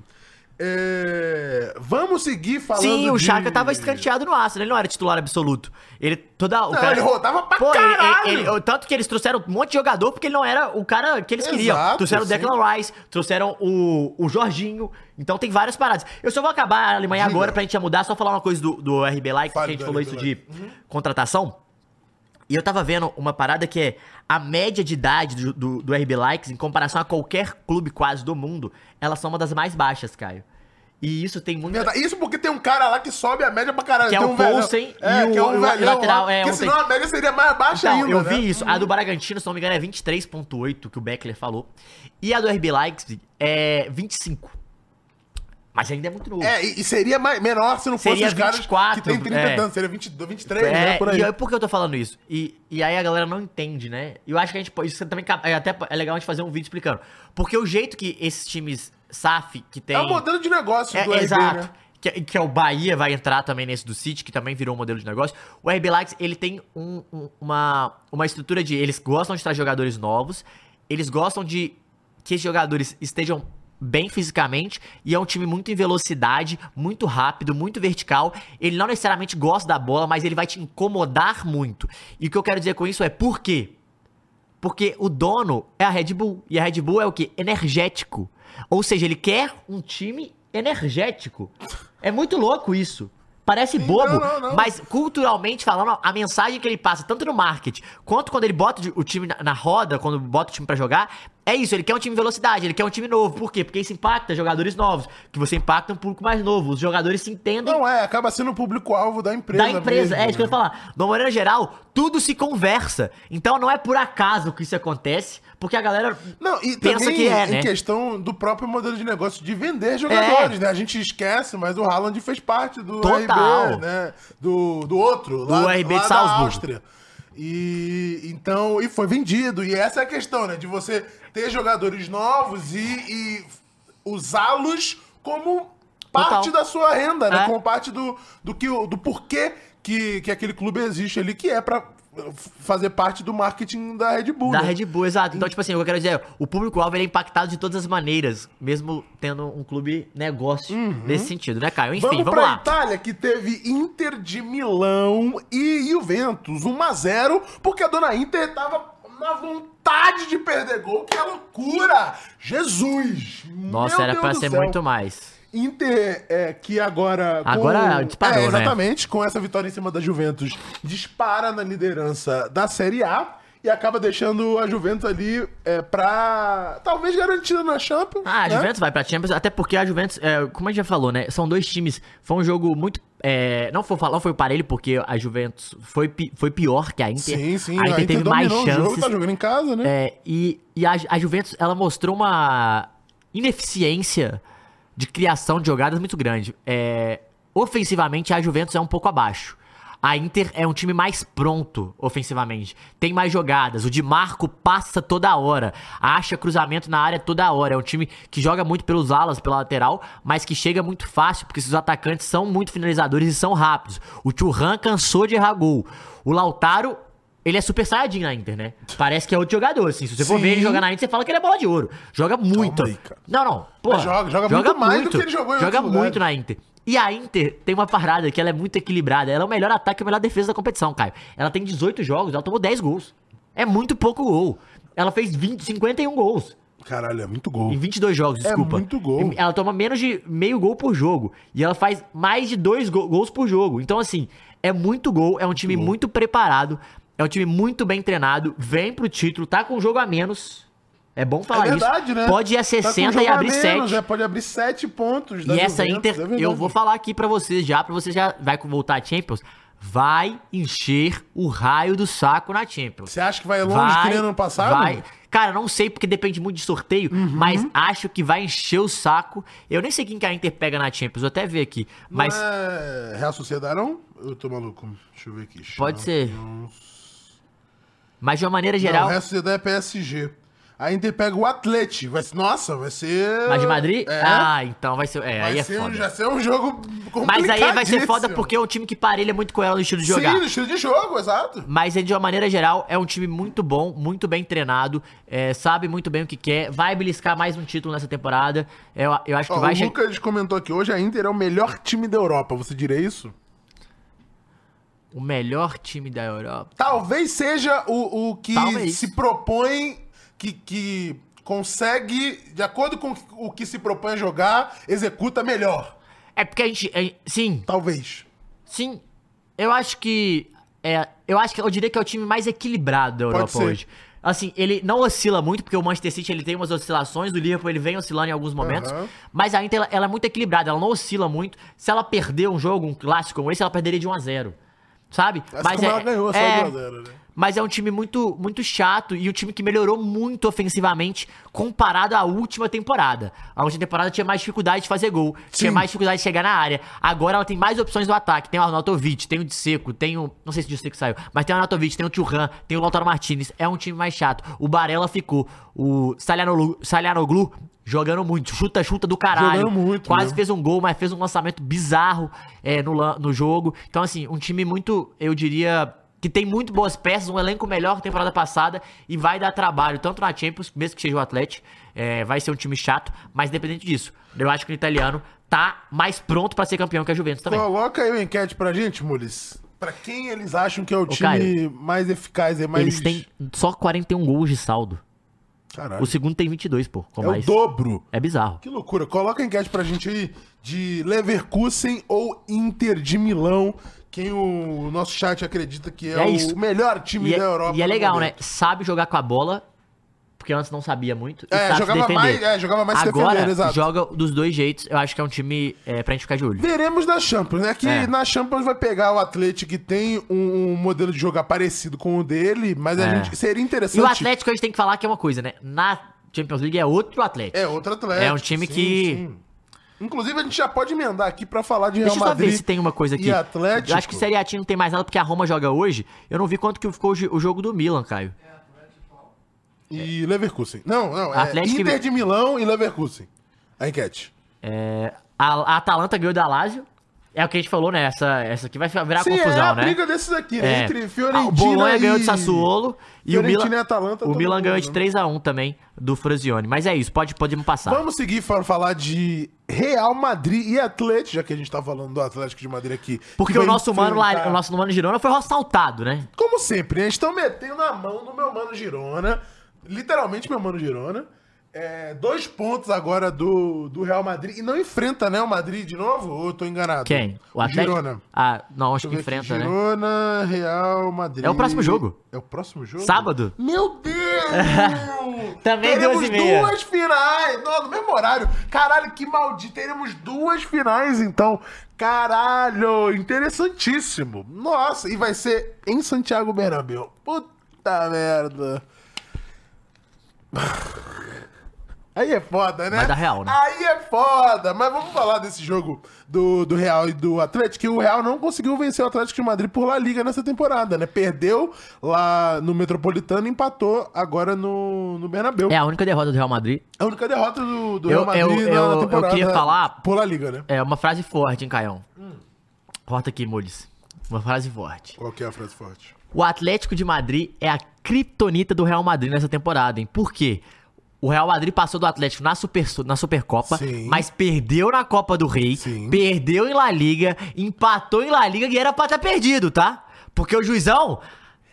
É, Vamos seguir falando Sim, o de... Chaka tava escanteado no Arsenal, ele não era titular absoluto. Ele toda o Não, ele rodava pra ele- caralho. ele- ele- tanto que eles trouxeram um monte de jogador porque ele não era o cara que eles queriam. Exato, Trouxeram o sim. Declan Rice, trouxeram o, o Jorginho. Então tem várias paradas. Eu só vou acabar a Alemanha Diga. agora pra gente mudar, só falar uma coisa do, do RB Like, que a gente falou RB isso Leipzig. de contratação. E eu tava vendo uma parada que é a média de idade do, do, do RB Likes, em comparação a qualquer clube quase do mundo, elas são uma das mais baixas, Caio. E isso tem muito. Verdade. Isso porque tem um cara lá que sobe a média pra caralho. Que é o um. Poulsen é, e é o- um velhão lateral, é, Porque ontem. senão a média seria mais baixa Então, ainda, eu né? vi isso. A do Bragantino, se não me engano, é 23.8, que o Beckler falou. E a do RB Leipzig é 25. Mas ainda é muito novo. É, e, seria mais, menor se não fosse Seria os caras 24, que tem 30 é. anos. Seria 22, 23, É, né? Por aí. e aí, por que eu tô falando isso? E, e aí a galera não entende, né? E eu acho que a gente pode. Isso também é até é legal a gente fazer um vídeo explicando. Porque o jeito que esses times SAF que tem. É o modelo de negócio É, do RB, exato. né? Que, que é o Bahia, vai entrar também nesse do City, que também virou um modelo de negócio. O RB Leipzig, ele tem um- um- uma, uma estrutura de... Eles gostam de trazer jogadores novos, eles gostam de que esses jogadores estejam bem fisicamente, e é um time muito em velocidade, muito rápido, muito vertical. Ele não necessariamente gosta da bola, mas ele vai te incomodar muito. E o que eu quero dizer com isso é por quê? Porque o dono é a Red Bull. E a Red Bull é o quê? Energético. Ou seja, ele quer um time energético. É muito louco isso. Parece bobo, não, não, não. mas culturalmente falando, a mensagem que ele passa, tanto no marketing, quanto quando ele bota o time na, na roda, quando bota o time pra jogar, é isso, ele quer um time de velocidade, ele quer um time novo. Por quê? Porque isso impacta jogadores novos, que você impacta um público mais novo. Os jogadores se entendem Não é, acaba sendo o público-alvo da empresa. da empresa. mesmo, é isso que eu né? ia falar. De uma maneira geral, tudo se conversa. Então não é por acaso que isso acontece, porque a galera Não, e pensa também que é, em né? questão do próprio modelo de negócio de vender jogadores, né? A gente esquece, mas o Haaland fez parte do Total. RB, né? Do, do outro, Do lá, RB de lá da Salzburgo. Áustria. E então, e foi vendido. E essa é a questão, né? De você ter jogadores novos e, e usá-los como parte Total. da sua renda, né? É. Como parte do, do, que, do porquê que, que aquele clube existe ali, que é pra eh, fazer parte do marketing da Red Bull. Da né? Red Bull, exato. Então, tipo assim, o que eu quero dizer é, o público-alvo é impactado de todas as maneiras, mesmo tendo um clube negócio nesse sentido, né, Caio? Enfim, Uhum. Vamos, vamos, pra lá. Itália, que teve Inter de Milão e Juventus 1x0, porque a dona Inter tava na vontade de perder gol, que é loucura! Jesus! Nossa, era Deus pra ser céu. muito mais. Inter, é, que agora. com- Agora disparou, é, né? Exatamente, com essa vitória em cima da Juventus, dispara na liderança da Série A e acaba deixando a Juventus ali é, pra. talvez garantida na Champions. Ah, a né? Juventus vai pra Champions, até porque a Juventus, é, como a gente já falou, né? São dois times. Foi um jogo muito. é, não foi falar, foi o parelho, porque a Juventus foi, foi pior que a Inter. Sim, sim, A Inter, teve mais dominou o chances. jogo, tá jogando em casa, né? É, e e a, a Juventus, ela mostrou uma ineficiência de criação de jogadas muito grande. É, ofensivamente, a Juventus é um pouco abaixo. A Inter é um time mais pronto ofensivamente. Tem mais jogadas. O Di Marco passa toda hora. Acha cruzamento na área toda hora. É um time que joga muito pelos alas, pela lateral, mas que chega muito fácil, porque esses atacantes são muito finalizadores e são rápidos. O Churran cansou de errar gol. O Lautaro ele é super saiyajin na Inter, né? Parece que é outro jogador, assim. Se você for Sim. ver ele jogar na Inter, você fala que ele é bola de ouro. Joga muito. aí, não, não. Porra, Mas joga- joga muito mais do que ele jogou em Joga muito lugares. na Inter. E a Inter tem uma parada que ela é muito equilibrada. Ela é o melhor ataque e a melhor defesa da competição, Caio. Ela tem 18 jogos, ela tomou 10 gols. É muito pouco gol. Ela fez 20, 51 gols. Caralho, é muito gol. Em 22 jogos, desculpa. muito gol. Ela toma menos de meio gol por jogo. E ela faz mais de dois go- gols por jogo. Então, assim, é muito gol. É um time muito preparado. É um time muito bem treinado. Vem pro título, tá com um jogo a menos. É bom falar é verdade, isso. né? Pode ir a Tá com 60 jogo e a abrir menos, 7. É, pode abrir 7 pontos. da E essa Inter, é eu vou falar aqui pra vocês já, pra você já vai voltar a Champions. Vai encher o raio do saco na Champions. Você acha que vai longe que nem ano passado? Vai. Cara, não sei porque depende muito de sorteio, Uhum. mas acho que vai encher o saco. Eu nem sei quem que a Inter pega na Champions, vou até ver aqui. Mas... Mas Não é Real Sociedade, não? Eu tô maluco. Deixa eu ver aqui. pode ser. Mas de uma maneira Não, geral, Real Sociedade é PSG. A Inter pega o Atlético. Vai nossa, vai ser. Mas de Madrid? É. Ah, então vai ser. É, vai aí é ser, um, foda. já ser um jogo complicado. Mas aí vai ser foda porque é um time que parelha muito com ela no estilo de jogar. Sim, no estilo de jogo, exato. Mas de uma maneira geral, é um time muito bom, muito bem treinado, é, sabe muito bem o que quer, vai beliscar mais um título nessa temporada. Eu, eu acho que Ó, vai o. Lucas comentou aqui, hoje a Inter é o melhor time da Europa. Você diria isso? O melhor time da Europa. Talvez seja o, o que Talvez. se propõe, que, que consegue, de acordo com o que se propõe a jogar, executa melhor. É porque a gente. é, sim, Talvez. sim. Eu acho que. É, eu acho que eu diria que é o time mais equilibrado da Europa hoje. Assim, ele não oscila muito, porque o Manchester City ele tem umas oscilações, o Liverpool ele vem oscilando em alguns momentos, Aham. mas a Inter ela, ela é muito equilibrada, ela não oscila muito. Se ela perder um jogo, um clássico como esse, ela perderia de 1 a 0 Sabe? Assim como ela ganhou, só é, 2 a 0, né? Mas é um time muito, muito chato e um time que melhorou muito ofensivamente comparado à última temporada. A última temporada tinha mais dificuldade de fazer gol, tinha Sim. mais dificuldade de chegar na área. Agora ela tem mais opções no ataque. Tem o Arnautovic, tem o Disseco, tem o. Não sei se o Disseco saiu, mas tem o Arnautovic, tem o Thuram, tem o Lautaro Martinez. É um time mais chato. O Barella ficou. O Salianoglu jogando muito. Chuta, chuta do caralho. Jogando muito, Quase né? fez um gol, mas fez um lançamento bizarro é, no, no jogo. Então, assim, um time muito, eu diria, que tem muito boas peças, um elenco melhor que a temporada passada e vai dar trabalho, tanto na Champions, mesmo que seja o Atlético, é, vai ser um time chato, mas independente disso, eu acho que o italiano tá mais pronto pra ser campeão que a Juventus também. Coloca aí uma enquete pra gente, Mules. Pra quem eles acham que é o time Caio, mais eficaz e mais. Eles têm só 41 gols de saldo. Caralho. O segundo tem 22, pô, com É mais. o dobro. É bizarro. Que loucura. Coloca a enquete pra gente aí de Leverkusen ou Inter de Milão. Quem o nosso chat acredita que é, É o melhor time E é, da Europa. e é legal, né? momento. Sabe jogar com a bola, porque antes não sabia muito. É, jogava defender. mais- é, jogava mais Agora, defendendo, exato. joga dos dois jeitos. Eu acho que é um time é, pra gente ficar de olho. Veremos na Champions, né? Que É. na Champions vai pegar o Atlético que tem um, um modelo de jogar parecido com o dele, mas a É. gente seria interessante. E o Atlético a gente tem que falar que é uma coisa, né? Na Champions League é outro Atlético. É outro Atlético. É um time que- Inclusive, a gente já pode emendar aqui pra falar de Real Deixa eu só Madrid. ver se tem uma coisa aqui. E Atlético. Eu acho que Série A não tem mais nada porque a Roma joga hoje. Eu não vi quanto que ficou o o jogo do Milan, Caio. E Leverkusen. Não, não. É Atlético e- Inter de Milão e Leverkusen. A enquete. É, a, a Atalanta ganhou da Lazio. É o que a gente falou, né? Essa, essa aqui vai virar Sim, confusão, é a né? briga desses aqui, né? É. Entre Ah, Fiorentina o Bolonha e... ganhou de Sassuolo e o Fiorentina Milan, e Atalanta, o todo Milan mundo, ganhou de né? 3x1 também do Frazione. Mas é isso, pode, podemos passar. Vamos seguir para falar de Real Madrid e Atlético, já que a gente tá falando do Atlético de Madrid aqui. Porque que o vai nosso, mano lá, enfrentar- o nosso mano Girona foi assaltado, né? Como sempre, né? Estão metendo a mão no meu mano Girona. Literalmente, meu mano Girona. É, dois pontos agora do, do Real Madrid. E não enfrenta, né, o Madrid de novo? Ou eu tô enganado? Quem? O, Atlético? Girona. Ah, não, acho que enfrenta, né? Girona, Real Madrid. É o próximo jogo. É o próximo jogo? Sábado. Meu Deus! [laughs] Também Teremos duas e meia. duas finais! No mesmo horário. Caralho, que maldito. Teremos duas finais, então. Caralho, interessantíssimo. Nossa, e vai ser em Santiago Bernabéu. Puta merda. Aí é foda, né? Vai dar Real, né? Aí é foda. Mas vamos falar desse jogo do, do Real e do Atlético. Que o Real não conseguiu vencer o Atlético de Madrid por La Liga nessa temporada, né? Perdeu lá no Metropolitano e empatou agora no, no Bernabéu. É a única derrota do Real Madrid. A única derrota do, do Eu- Real Madrid eu- na eu- eu temporada. queria falar- Por La Liga, né? É uma frase forte, hein, Caião? Corta aqui, Mules. Uma frase forte. Qual que é a frase forte? O Atlético de Madrid é a criptonita do Real Madrid nessa temporada, hein? Por quê? O Real Madrid passou do Atlético na, Super, na Supercopa, Sim. mas perdeu na Copa do Rei, Sim. perdeu em La Liga, empatou em La Liga e era pra ter perdido, tá? Porque o juizão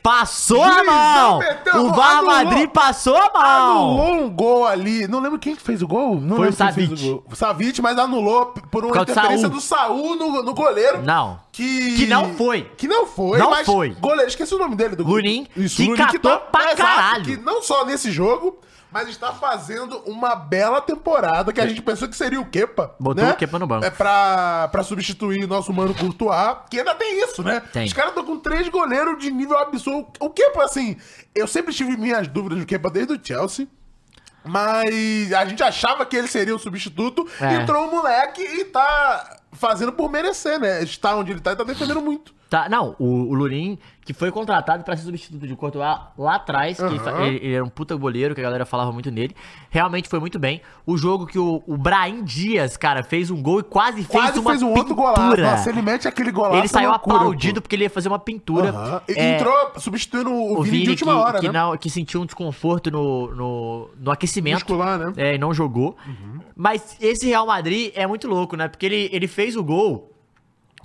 passou a mão! O VAR anulou. Madrid passou a mão! Anulou um gol ali. Não lembro quem que fez o gol. Não Foi o Savic. O Savic, mas anulou por uma Por interferência do Saul no, no goleiro. Não. Que... Que não foi. Que não foi. Não mas foi. Goleiro, esqueci o nome dele. Do Lunin, Isso, que Lunin, catou pra exato, caralho. Que não só nesse jogo, mas está fazendo uma bela temporada que a gente pensou que seria o Kepa. Botou né? o Kepa no banco. É pra, pra substituir nosso mano Courtois, que ainda tem isso, né? Tem. Os caras estão com três goleiros de nível absurdo. O Kepa, assim, eu sempre tive minhas dúvidas do Kepa desde o Chelsea. Mas a gente achava que ele seria o substituto. É. Entrou o moleque e tá fazendo por merecer, né? Está onde ele tá e tá defendendo muito. Tá, não, o, o Lurin, que foi contratado pra ser substituto de Courtois lá atrás, que ele ele, era um puta goleiro, que a galera falava muito nele. Realmente foi muito bem. O jogo que o, o Brahim Dias, cara, fez um gol e quase, fez Quase uma fez um outro golaço. pintura. Nossa, ele mete aquele golaço. Ele saiu é loucura, aplaudido pô. porque ele ia fazer uma pintura. E É, Entrou substituindo o, o Vini, Vini de última que, hora, que né? não, que sentiu um desconforto no, no, no aquecimento. Muscular, né? É, e não jogou. Mas esse Real Madrid é muito louco, né? Porque ele, ele fez o gol,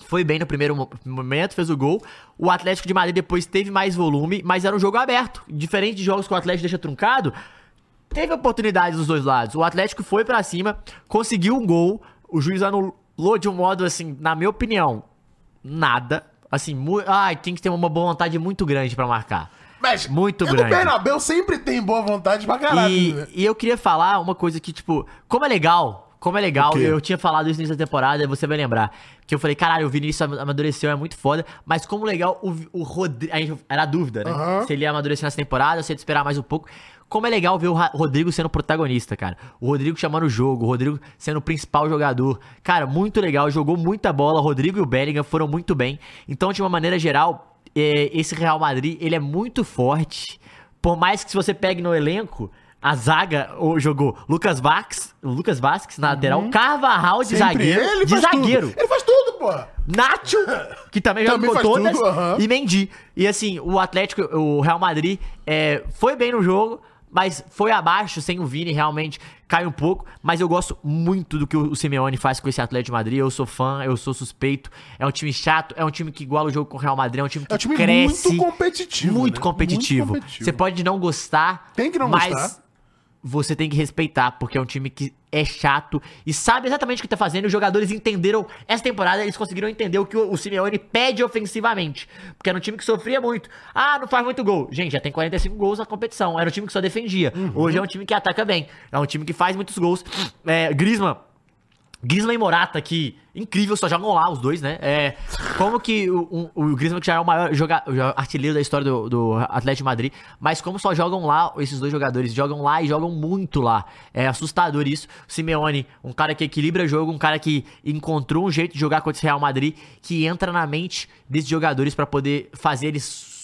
foi bem no primeiro mo- momento, fez o gol. O Atlético de Madrid depois teve mais volume, mas era um jogo aberto. Diferente de jogos que o Atlético deixa truncado, teve oportunidades dos dois lados. O Atlético foi pra cima, conseguiu um gol, o juiz anulou de um modo, assim, na minha opinião, nada. Assim, ai, tem que ter uma boa vontade muito grande pra marcar. Mas Muito e grande. O Bernabéu sempre tem boa vontade pra caralho. E, né? e eu queria falar uma coisa que, tipo, como é legal, como é legal, eu tinha falado isso nessa temporada, você vai lembrar. Que eu falei, caralho, o Vinícius ama- amadureceu, é muito foda. Mas como legal o, o Rodrigo. Era a dúvida, né? Aham. Se ele ia amadurecer nessa temporada, se ia esperar mais um pouco. Como é legal ver o Rodrigo sendo protagonista, cara. O Rodrigo chamando o jogo, o Rodrigo sendo o principal jogador. Cara, muito legal, jogou muita bola. O Rodrigo e o Bellingham foram muito bem. Então, de uma maneira geral, é, esse Real Madrid, ele é muito forte. Por mais que se você pegue no elenco, a zaga jogou Lucas Vasquez, Lucas Vasquez na lateral, Carvajal de Uhum. Sempre zagueiro, ele de faz zagueiro. Tudo. Ele faz tudo, porra. Nacho, que também Também faz todas, tudo, aham. e Mendy. E assim, o Atlético, o Real Madrid é, foi bem no jogo, mas foi abaixo sem o Vini, realmente cai um pouco. Mas eu gosto muito do que o Simeone faz com esse Atlético de Madrid. Eu sou fã, eu sou suspeito. É um time chato, é um time que iguala o jogo com o Real Madrid, é um time que É um time cresce. muito competitivo. Muito né? competitivo. Muito competitivo. Você pode não gostar, Tem que não mas gostar. Você tem que respeitar, porque é um time que é chato e sabe exatamente o que tá fazendo. E os jogadores entenderam. Essa temporada eles conseguiram entender o que o, Simeone pede ofensivamente. Porque era um time que sofria muito. Ah, não faz muito gol. Gente, já tem 45 gols na competição. Era um time que só defendia. Uhum. Hoje é um time que ataca bem. É um time que faz muitos gols. É, Griezmann. Griezmann e Morata, que incrível, só jogam lá os dois, né? É, como que o, o, Griezmann, que já é o maior joga, o artilheiro da história do, do Atlético de Madrid, mas como só jogam lá, esses dois jogadores jogam lá e jogam muito lá. É assustador isso. Simeone, um cara que equilibra jogo, um cara que encontrou um jeito de jogar contra esse Real Madrid, que entra na mente desses jogadores pra poder fazer eles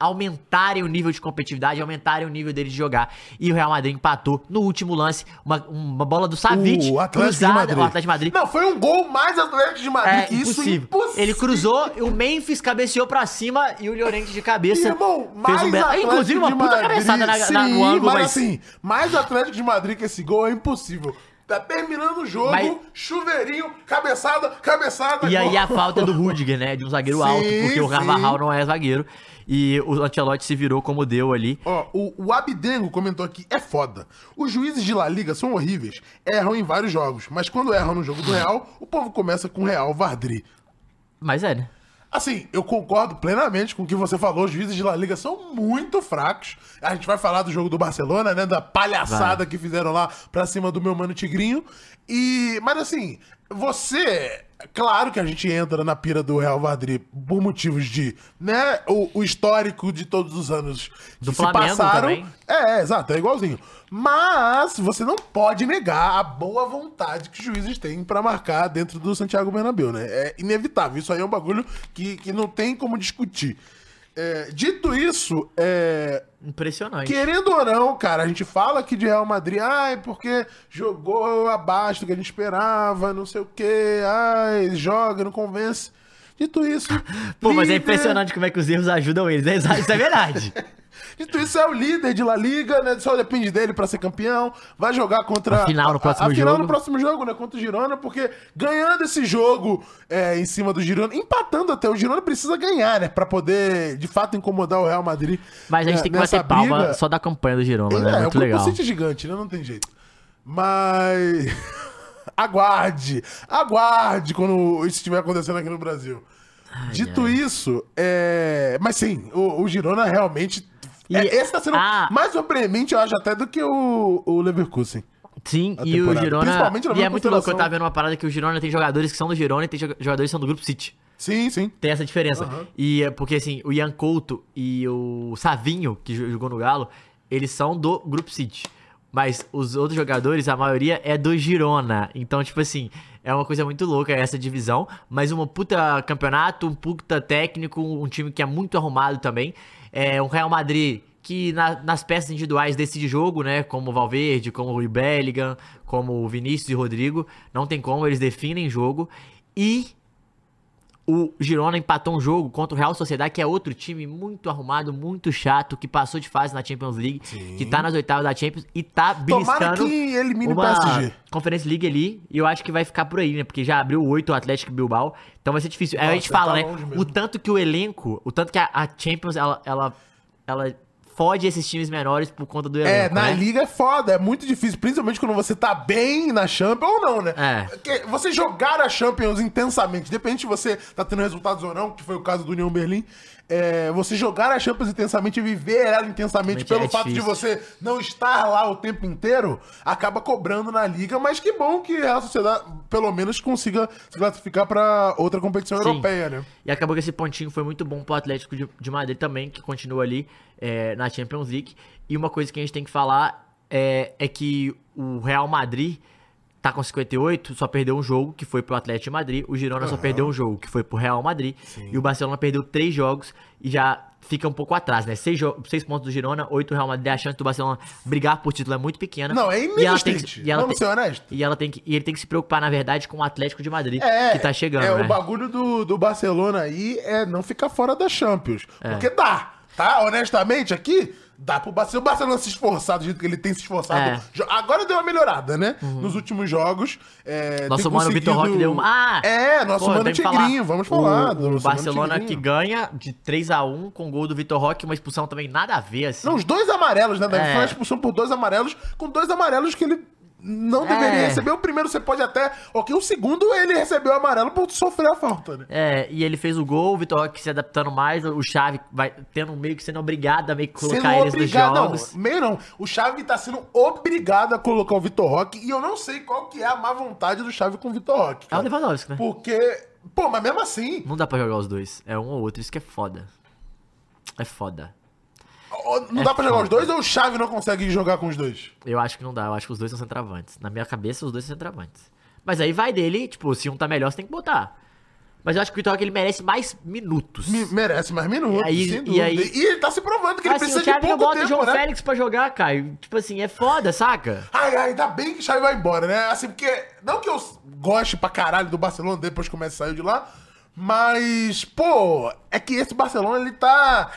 aumentarem o nível de competitividade, aumentarem o nível deles de jogar. E o Real Madrid empatou no último lance, uma, uma bola do Savic, O Atlético de cruzada, Madrid. o Atlético de Madrid. Não, foi um gol mais Atlético de Madrid É que isso. impossível. impossível. Ele cruzou, o Memphis cabeceou pra cima e o Llorente de cabeça Irmão, mais fez um belo... Atlético Inclusive uma de puta Madrid, cabeçada na, na- sim, no ângulo, mas, mas... assim, mais Atlético de Madrid que esse gol é impossível. Tá terminando o jogo, Mas- chuveirinho, cabeçada, cabeçada. E aí gol. a falta do Rudiger, né? De um zagueiro Sim, alto, porque o sim. Carvajal não é zagueiro. E o Ancelotti se virou como deu ali. Ó, o, o Abdengo comentou aqui, é foda. Os juízes de La Liga são horríveis, erram em vários jogos, mas quando erram no jogo do Real, o povo começa com Real Vardri. Mas é, né? Assim, eu concordo plenamente com o que você falou. Os juízes de La Liga são muito fracos. A gente vai falar do jogo do Barcelona, né? Da palhaçada que fizeram lá pra cima do meu mano Tigrinho. E. Mas assim, você. Claro que a gente entra na pira do Real Madrid por motivos de, né, o, o histórico de todos os anos que Do Flamengo também. É, é, exato, é igualzinho. Mas você não pode negar a boa vontade que os juízes têm pra marcar dentro do Santiago Bernabéu, né? É inevitável. Isso aí é um bagulho que, que não tem como discutir. É, dito isso, é, Impressionante. querendo ou não, cara, a gente fala aqui de Real Madrid, ai, porque jogou abaixo do que a gente esperava, não sei o quê, ai, joga, não convence. Dito isso. [laughs] Pô, mas é impressionante como é que os erros ajudam eles. É exa- Isso é verdade. [laughs] Dito isso, é o líder de La Liga, né? Só depende dele pra ser campeão. Vai jogar contra. A final no próximo a, a final jogo. no próximo jogo, né? Contra o Girona, porque ganhando esse jogo é, em cima do Girona, empatando até, o Girona precisa ganhar, né? Pra poder, de fato, incomodar o Real Madrid. Mas a gente né, tem que bater palma briga. só da campanha do Girona, né? É, Muito o legal. City é gigante, né? Não tem jeito. Mas. [laughs] aguarde! Aguarde quando isso estiver acontecendo aqui no Brasil. Dito isso, é. Mas sim, o, o Girona realmente. E- é, esse tá sendo Ah. mais surpreendente, eu acho, até do que o, o Leverkusen. Sim, a e o. Girona. E é muito louco, eu tava vendo uma parada que o Girona tem jogadores que são do Girona e tem jo- jogadores que são do Grupo City. Sim, sim. Tem essa diferença. E é porque assim, o Ian Couto e o Savinho, que jo- jogou no Galo, eles são do Grupo City. Mas os outros jogadores, a maioria é do Girona. Então, tipo assim, é uma coisa muito louca essa divisão. Mas um puta campeonato, um puta técnico, um time que é muito arrumado também. É um Real Madrid que na- nas peças individuais decide jogo, né? Como o Valverde, como o Bellingham, como o Vinícius e Rodrigo. Não tem como, eles definem jogo. E o Girona empatou um jogo contra o Real Sociedade, que é outro time muito arrumado, muito chato, que passou de fase na Champions League, que tá nas oitavas da Champions e tá Tomara beliscando que elimine o uma PSG. Conference League ali, e eu acho que vai ficar por aí, né? Porque já abriu oito o Atlético Bilbao, então vai ser difícil. Aí a Nossa, gente fala, tá né? O tanto que o elenco, o tanto que a, a Champions, ela, ela, ela fode esses times menores por conta do elenco, É, na né? liga é foda, é muito difícil, principalmente quando você tá bem na Champions ou não, né? É. Você jogar a Champions intensamente, independente de você tá tendo resultados ou não, que foi o caso do União Berlim, é, você jogar a Champions intensamente e viver ela intensamente Realmente pelo é fato de você não estar lá o tempo inteiro, acaba cobrando na liga, mas que bom que a sociedade pelo menos consiga se classificar pra outra competição Sim. europeia, né? E acabou que esse pontinho foi muito bom pro Atlético de, de Madrid também, que continua ali é, na Champions League. E uma coisa que a gente tem que falar é, é que o Real Madrid tá com 58, só perdeu um jogo, que foi pro Atlético de Madrid. O Girona só perdeu um jogo, que foi pro Real Madrid. E o Barcelona perdeu três jogos e já fica um pouco atrás, né? Seis, seis pontos do Girona, oito do Real Madrid. A chance do Barcelona brigar por título é muito pequena. Não, é E ela tem que- inexistente. e ela Vamos tem-. E, ela tem que, e ele tem que se preocupar, na verdade, com o Atlético de Madrid, É, que tá chegando, É, né? o bagulho do, do Barcelona aí é não ficar fora da Champions. É. Porque dá, tá? Honestamente, aqui, dá pro Barcelona. O Barcelona se esforçar do jeito que ele tem se esforçado. É. Uhum. Agora deu uma melhorada, né? Nos últimos jogos. É, Nosso mano Vitor conseguido- Roque deu uma. Ah! É, nosso mano Tigrinho, falar. vamos falar. O, o Barcelona que ganha de 3x1 com gol do Vitor Roque, uma expulsão também nada a ver, assim. Não, os dois amarelos, né? Daí É. Foi uma expulsão por dois amarelos, com dois amarelos que ele não deveria É. receber. O primeiro você pode até. Ok, o segundo ele recebeu o amarelo por sofrer a falta, né? É, e ele fez o gol, o Vitor Roque se adaptando mais, o Xavi vai tendo meio que sendo obrigado a meio que colocar sendo eles obrigado, nos jogos. não, meio não. O Xavi tá sendo obrigado a colocar o Vitor Roque e eu não sei qual que é a má vontade do Xavi com o Vitor Roque. É o cara. Lewandowski, né? Porque, pô, mas mesmo assim, Não dá pra jogar os dois. É um ou outro, isso que é foda. É foda. Não É dá pra jogar os dois ou o Xavi não consegue jogar com os dois? Eu acho que não dá, eu acho que os dois são centravantes. Na minha cabeça, os dois são centravantes. Mas aí vai dele, tipo, se um tá melhor, você tem que botar. Mas eu acho que o Vitor ele merece mais minutos. Me- merece mais minutos, E aí- sem e dúvida. E, aí- ele tá se provando que ele Assim, precisa o de Xavi não pouco bota o tempo, João né? Félix pra jogar, Caio. Tipo assim, é foda, saca? Ai, ai, ainda bem que o Xavi vai embora, né? Assim, porque. Não que eu goste pra caralho do Barcelona depois que o Messi saiu de lá. Mas, pô, é que esse Barcelona, ele tá.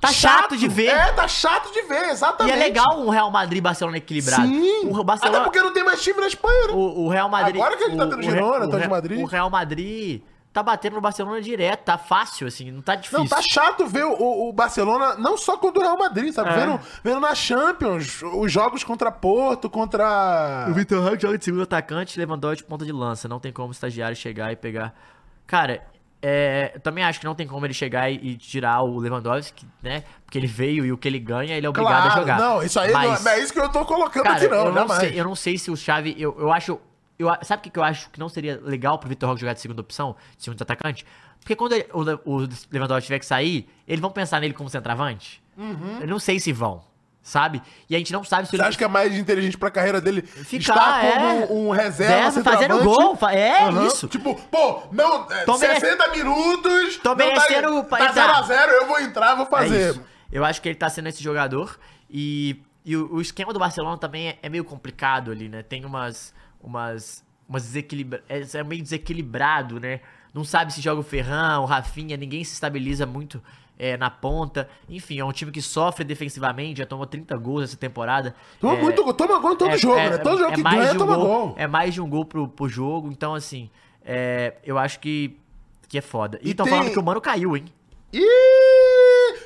Tá chato de ver. É, tá chato de ver, E exatamente. é legal um Real Madrid e Barcelona equilibrado. Sim. O Barcelona, Até porque não tem mais time na Espanha, né? o, o Real Madrid. Agora que ele tá o- tendo o Girona, Re- tá o de Madrid. O Real Madrid tá batendo no Barcelona direto, tá fácil, assim, não tá difícil. Não, tá chato ver o, o Barcelona, não só contra o Real Madrid, sabe? É. Vendo, vendo na Champions, os jogos contra Porto, contra. O Vitor Roque joga de segundo atacante, Lewandowski de ponta de lança. Não tem como o estagiário chegar e pegar. Cara, é, eu também acho que não tem como ele chegar e, e tirar o Lewandowski, né? Porque ele veio e o que ele ganha, ele é obrigado a Claro, jogar. não, isso aí Mas, não, é isso que eu tô colocando Cara, aqui, não, eu, não sei, eu não sei se o Xavi. Eu, eu acho. Eu, a- sabe o que, que eu acho que não seria legal pro Vitor Roque jogar de segunda opção, de segundo atacante? Porque quando ele- o, o Lewandowski tiver que sair, eles vão pensar nele como centroavante? Eu não sei se vão, sabe? E a gente não sabe se Você acha que é mais inteligente pra carreira dele Ficar, estar é. como um reserva, Reserva, fazendo gol, é Aham. isso. Tipo, pô, não, é, Tô mere- 60 minutos, Tô não merecendo tá, pra tá entrar. 0x0, eu vou entrar, vou É fazer. isso. Eu acho que ele tá sendo esse jogador. E, e o, o esquema do Barcelona também é, é meio complicado ali, né? Tem umas. umas. umas desequilibra... é, é meio desequilibrado, né? Não sabe se joga o Ferran, o Rafinha, ninguém se estabiliza muito é, na ponta. Enfim, é um time que sofre defensivamente, já tomou 30 gols essa temporada. Toma É, muito gol, toma gol em todo jogo, né? Todo jogo que mais ganha, um toma gol, gol. É mais de um gol pro, pro jogo, então assim, é, eu acho que, que é foda. E estão tem- falando que o Mano caiu, hein? Ih!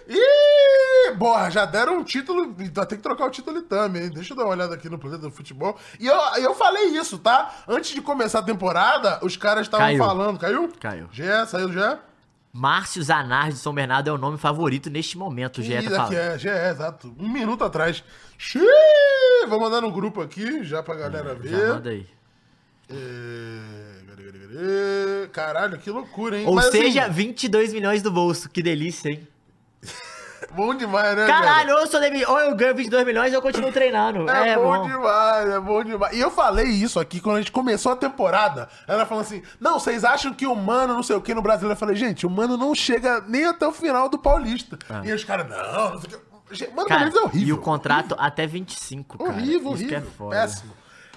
Ih! Porra, já deram um título. Tem que trocar o título também, hein? Deixa eu dar uma olhada aqui no planeta do futebol. E eu, eu falei isso, tá? Antes de começar a temporada, os caras estavam falando. Caiu? Caiu. Gé, saiu já? Márcio Zanardi de São Bernardo é o nome favorito neste momento, o Ih, tá falando. é, já é, exato. Um minuto atrás. Xiii! Vou mandar no grupo aqui, já pra galera ver. Já manda aí. É? Caralho, que loucura, hein? Ou Mas, assim, seja, 22 milhões do bolso. Que delícia, hein? Bom demais, né, Caralho, ou eu, sou demi... ou eu ganho 22 milhões ou eu continuo treinando. É, É, bom, bom. demais, é bom demais. E eu falei isso aqui quando a gente começou a temporada. Ela falou assim: não, vocês acham que o Mano não sei o que no Brasil? Eu falei, gente, o Mano não chega nem até o final do Paulista. E os caras, não, não sei o que. Mano, Cara, é horrível. e o contrato até 25, cara. Horrível, Isso horrível. que é foda. péssimo.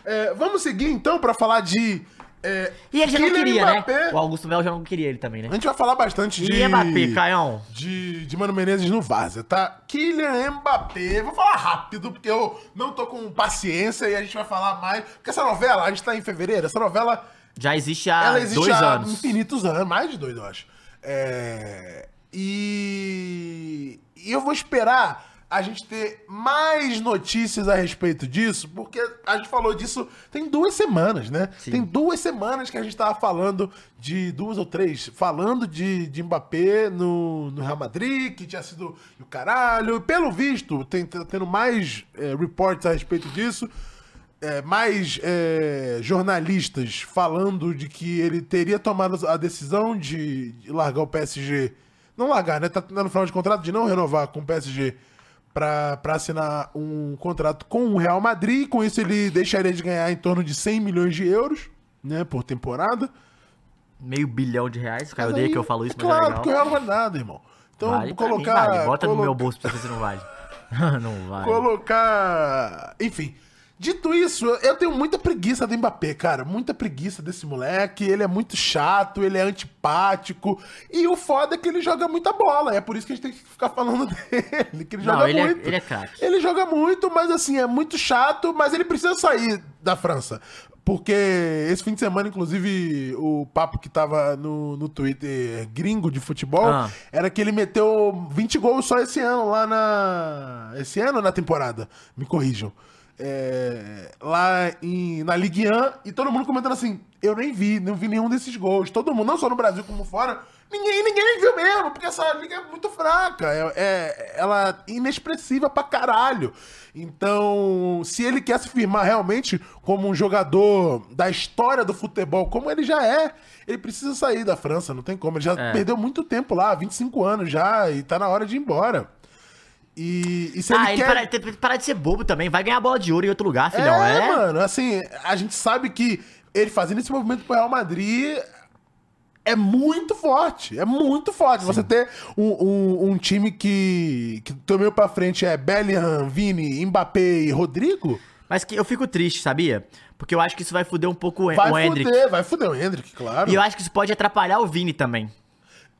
É, vamos seguir então pra falar de. É, E ele já não queria, Mbappé. né? O Augusto Mel já não queria ele também, né? A gente vai falar bastante de. E Mbappé, Caião? De, de Mano Menezes no Vaza, tá? Kylian Mbappé. Vou falar rápido, porque eu não tô com paciência e a gente vai falar mais. Porque essa novela, a gente tá em fevereiro, essa novela. Já existe há ela existe dois há anos. infinitos anos, mais de dois, eu acho. É, e, e eu vou esperar a gente ter mais notícias a respeito disso, porque a gente falou disso tem duas semanas, né? Sim. Tem duas semanas que a gente tava falando de duas ou três, falando de, de Mbappé no, no Real Madrid, que tinha sido o caralho. Pelo visto, tem tá tendo mais é, reports a respeito disso é, mais é, jornalistas falando de que ele teria tomado a decisão de, de largar o PSG. Não largar, né? Tá no final de contrato de não renovar com o PSG pra assinar um contrato com o Real Madrid. Com isso, ele deixaria de ganhar em torno de 100 milhões de euros, né? Por temporada. Meio bilhão de reais. O Caio Mas odeia aí, que eu falo isso, é mas é claro, porque o Real não vale nada, irmão. Então, Vale colocar. mim, vale. Bota no colo- meu bolso pra você ver se não vale. [laughs] não vale. colocar. [laughs] Enfim. Dito isso, eu tenho muita preguiça do Mbappé, cara. Muita preguiça desse moleque. Ele é muito chato, ele é antipático. E o foda é que ele joga muita bola. É por isso que a gente tem que ficar falando [laughs] dele. Que ele Não, joga ele é- muito. ele é craque. Ele joga muito, mas assim, é muito chato. Mas ele precisa sair da França. Porque esse fim de semana, inclusive, o papo que tava no, no Twitter gringo de futebol Ah. era que ele meteu 20 gols só esse ano lá na. Esse ano ou na temporada? Me corrijam. É, lá em, na Ligue 1 e todo mundo comentando assim: eu nem vi, não vi nenhum desses gols. Todo mundo, não só no Brasil como fora, ninguém, ninguém viu mesmo, porque essa liga é muito fraca. É, é- ela é inexpressiva pra caralho. Então, se ele quer se firmar realmente como um jogador da história do futebol, como ele já é, ele precisa sair da França, não tem como. Ele já É. perdeu muito tempo lá, 25 anos já, e tá na hora de ir embora. E, e se ah, ele ele quer... para, parar de ser bobo também. Vai ganhar bola de ouro em outro lugar, filhão. É, É, mano, assim, a gente sabe que ele fazendo esse movimento pro Real Madrid é muito forte. É muito forte. Você ter um, um, um time que, que do meio pra frente é Bellingham, Vini, Mbappé e Rodrigo, Mas que eu fico triste, sabia? Porque eu acho que isso vai foder um pouco o, vai o Hendrick. fuder, vai fuder o Hendrick, claro. E eu acho que isso pode atrapalhar o Vini também.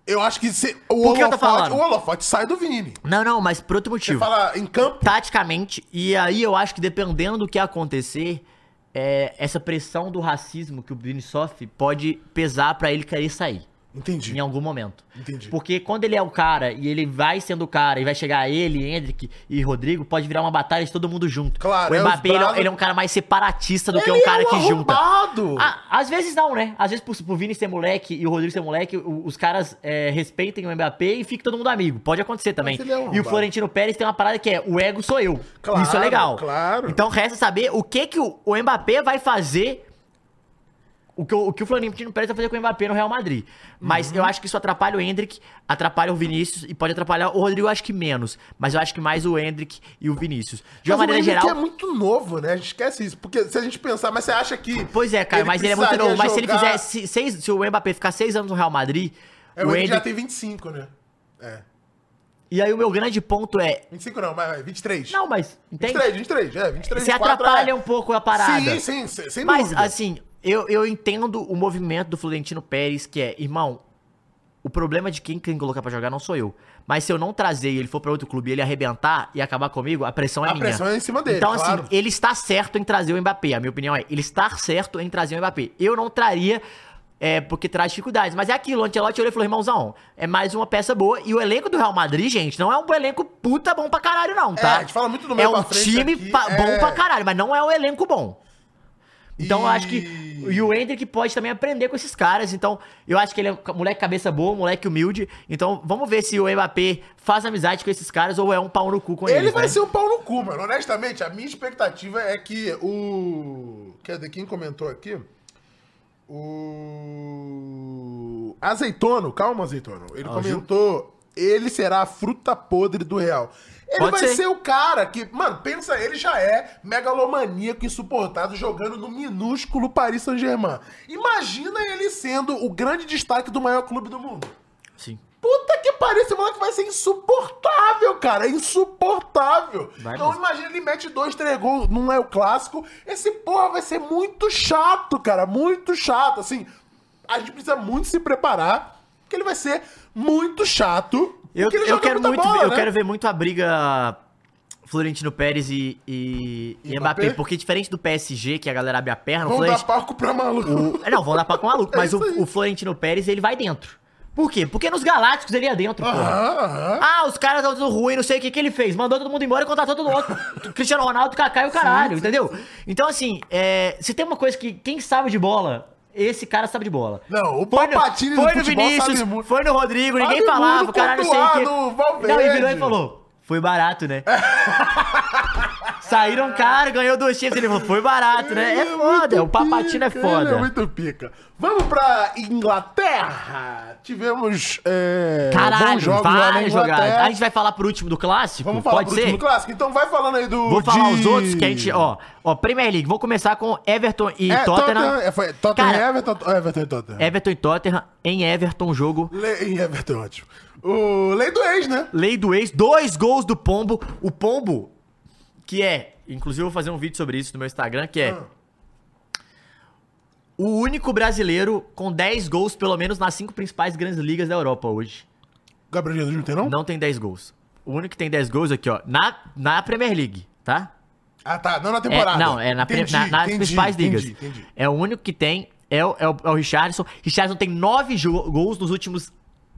Eu acho que se, o, Por que eu tô holofote, falando? o holofote sai do Vini. Não, não, mas por outro Você motivo. fala em campo, Taticamente, e aí eu acho que dependendo do que acontecer, é, essa pressão do racismo que o Vini sofre pode pesar pra ele querer sair. Entendi. Em algum momento. Entendi. Porque quando ele é o cara e ele vai sendo o cara e vai chegar ele, Hendrick e Rodrigo, pode virar uma batalha de todo mundo junto. Claro, o é Mbappé ele é, ele é um cara mais separatista do que Ele um cara é que junta. arrombado. Ah, às vezes não, né? Às vezes por, por Vini ser moleque e o Rodrigo ser moleque, o- os caras é, respeitem o Mbappé e fica todo mundo amigo. Pode acontecer também. ele é um e o. Florentino Pérez tem uma parada que é o ego sou eu. Claro, Isso é legal. claro. Então resta saber o que que o, o Mbappé vai fazer o que, o, o que o Florentino Pérez vai fazer com o Mbappé no Real Madrid. Mas Uhum. eu acho que isso atrapalha o Hendrick, atrapalha o Vinícius e pode atrapalhar o Rodrigo, eu acho que menos. Mas eu acho que mais o Hendrick e o Vinícius. De uma Mas o maneira Hendrick geral. é muito novo, né? A gente esquece isso. Porque se a gente pensar, mas você acha que. Pois é, cara, mas ele é muito novo. Mas se ele fizer se- seis, se o Mbappé ficar seis anos no Real Madrid, É, o o Hendrick já tem 25, né? É. E aí o meu grande ponto é. 25 não, mas vai, 23. Não, mas. Entende? 23, 23, é, 23, Se 24, atrapalha é. um pouco a parada. Sim, sim, sem, Mas, dúvida. assim, eu, eu entendo o movimento do Florentino Pérez, que é, irmão, o problema de quem tem que colocar pra jogar não sou eu. Mas se eu não trazer e ele for pra outro clube e ele arrebentar e acabar comigo, a pressão é A minha. pressão é em cima dele, Então, claro. assim, ele está certo em trazer o Mbappé. A minha opinião é, ele está certo em trazer o Mbappé. Eu não traria. É, porque traz dificuldades. Mas é aquilo, o Ancelotti olhou e falou, irmãozão, é mais uma peça boa. E o elenco do Real Madrid, gente, não é um elenco puta bom pra caralho, não, tá? É, a gente fala muito do É meio um pra frente time aqui, é. bom pra caralho, mas não é um elenco bom. Então eu acho que. E- E o Hendrick pode também aprender com esses caras. Então, eu acho que ele é um moleque cabeça boa, moleque humilde. Então, vamos ver se o Mbappé faz amizade com esses caras ou é um pau no cu com Ele eles. vai né? ser um pau no cu, mano. Honestamente, a minha expectativa é que o. Cadê quem comentou aqui? O. Azeitono, calma, Azeitono. Ele Gil- comentou. Ele será a fruta podre do Real. Ele Pode vai ser. ser. o cara que, mano, pensa, ele já é megalomaníaco insuportável jogando no minúsculo Paris Saint-Germain. Imagina ele sendo o grande destaque do maior clube do mundo. Sim. Puta que pariu, esse moleque vai ser insuportável, cara. É insuportável. Vai então mesmo. imagina ele mete dois, três gols, não é o clássico. Esse porra vai ser muito chato, cara. Muito chato. Assim, a gente precisa muito se preparar, porque ele vai ser muito chato. Eu, eu quero muito, bola, eu né? quero ver muito a briga Florentino Pérez e, e, e Mbappé, Mbappé? porque diferente do PSG, que a galera abre a perna, Vão dar palco pra maluco. o- não, vão dar pra com maluco, É mas o, o Florentino Pérez, ele vai dentro. Por quê? Porque nos Galácticos ele ia dentro. Aham, aham. Ah, os caras estão tudo ruim, não sei o que que ele fez. Mandou todo mundo embora e contratou todo outro. [laughs] Cristiano Ronaldo, Kaká e o caralho, entendeu? Então, assim, é, se tem uma coisa que quem sabe de bola, esse cara sabe de bola. Não, o Foi no, foi no Vinícius, foi no Rodrigo, ninguém falava, o caralho, não sei que. Valverde. Não, ele virou e falou, foi barato, né? [laughs] Saíram caro, ganhou dois títulos, ele falou, foi barato, né? É foda, o Papatino é Ele é foda. muito pica. Vamos pra Inglaterra. Tivemos é, Caralho, bons jogos lá na várias jogadas. A gente vai falar por último do clássico? Vamos falar Pode pro ser? último clássico? Então vai falando aí do... Vou falar de- os outros que a gente, ó, ó, Premier League, vou começar com Everton e É, Tottenham. é, foi Tottenham Cara, e Everton, Everton e Tottenham. Everton e Tottenham em Everton, jogo Le... Em Everton, ótimo. O Lei do Ex, né? Lei do ex, dois gols do Pombo. O Pombo, que é, inclusive eu vou fazer um vídeo sobre isso no meu Instagram, que é Ah. o único brasileiro com 10 gols, pelo menos nas cinco principais grandes ligas da Europa hoje. Gabriel Jesus não tem, não? Não tem 10 gols. O único que tem 10 gols aqui, ó, na, na Premier League, tá? Ah, tá. Não na É, temporada. não, é na, Entendi, na- nas entendi, principais ligas. Entendi, entendi. É o único que tem, é o, é o, é o Richardson. Richardson tem 9 jo- gols nos últimos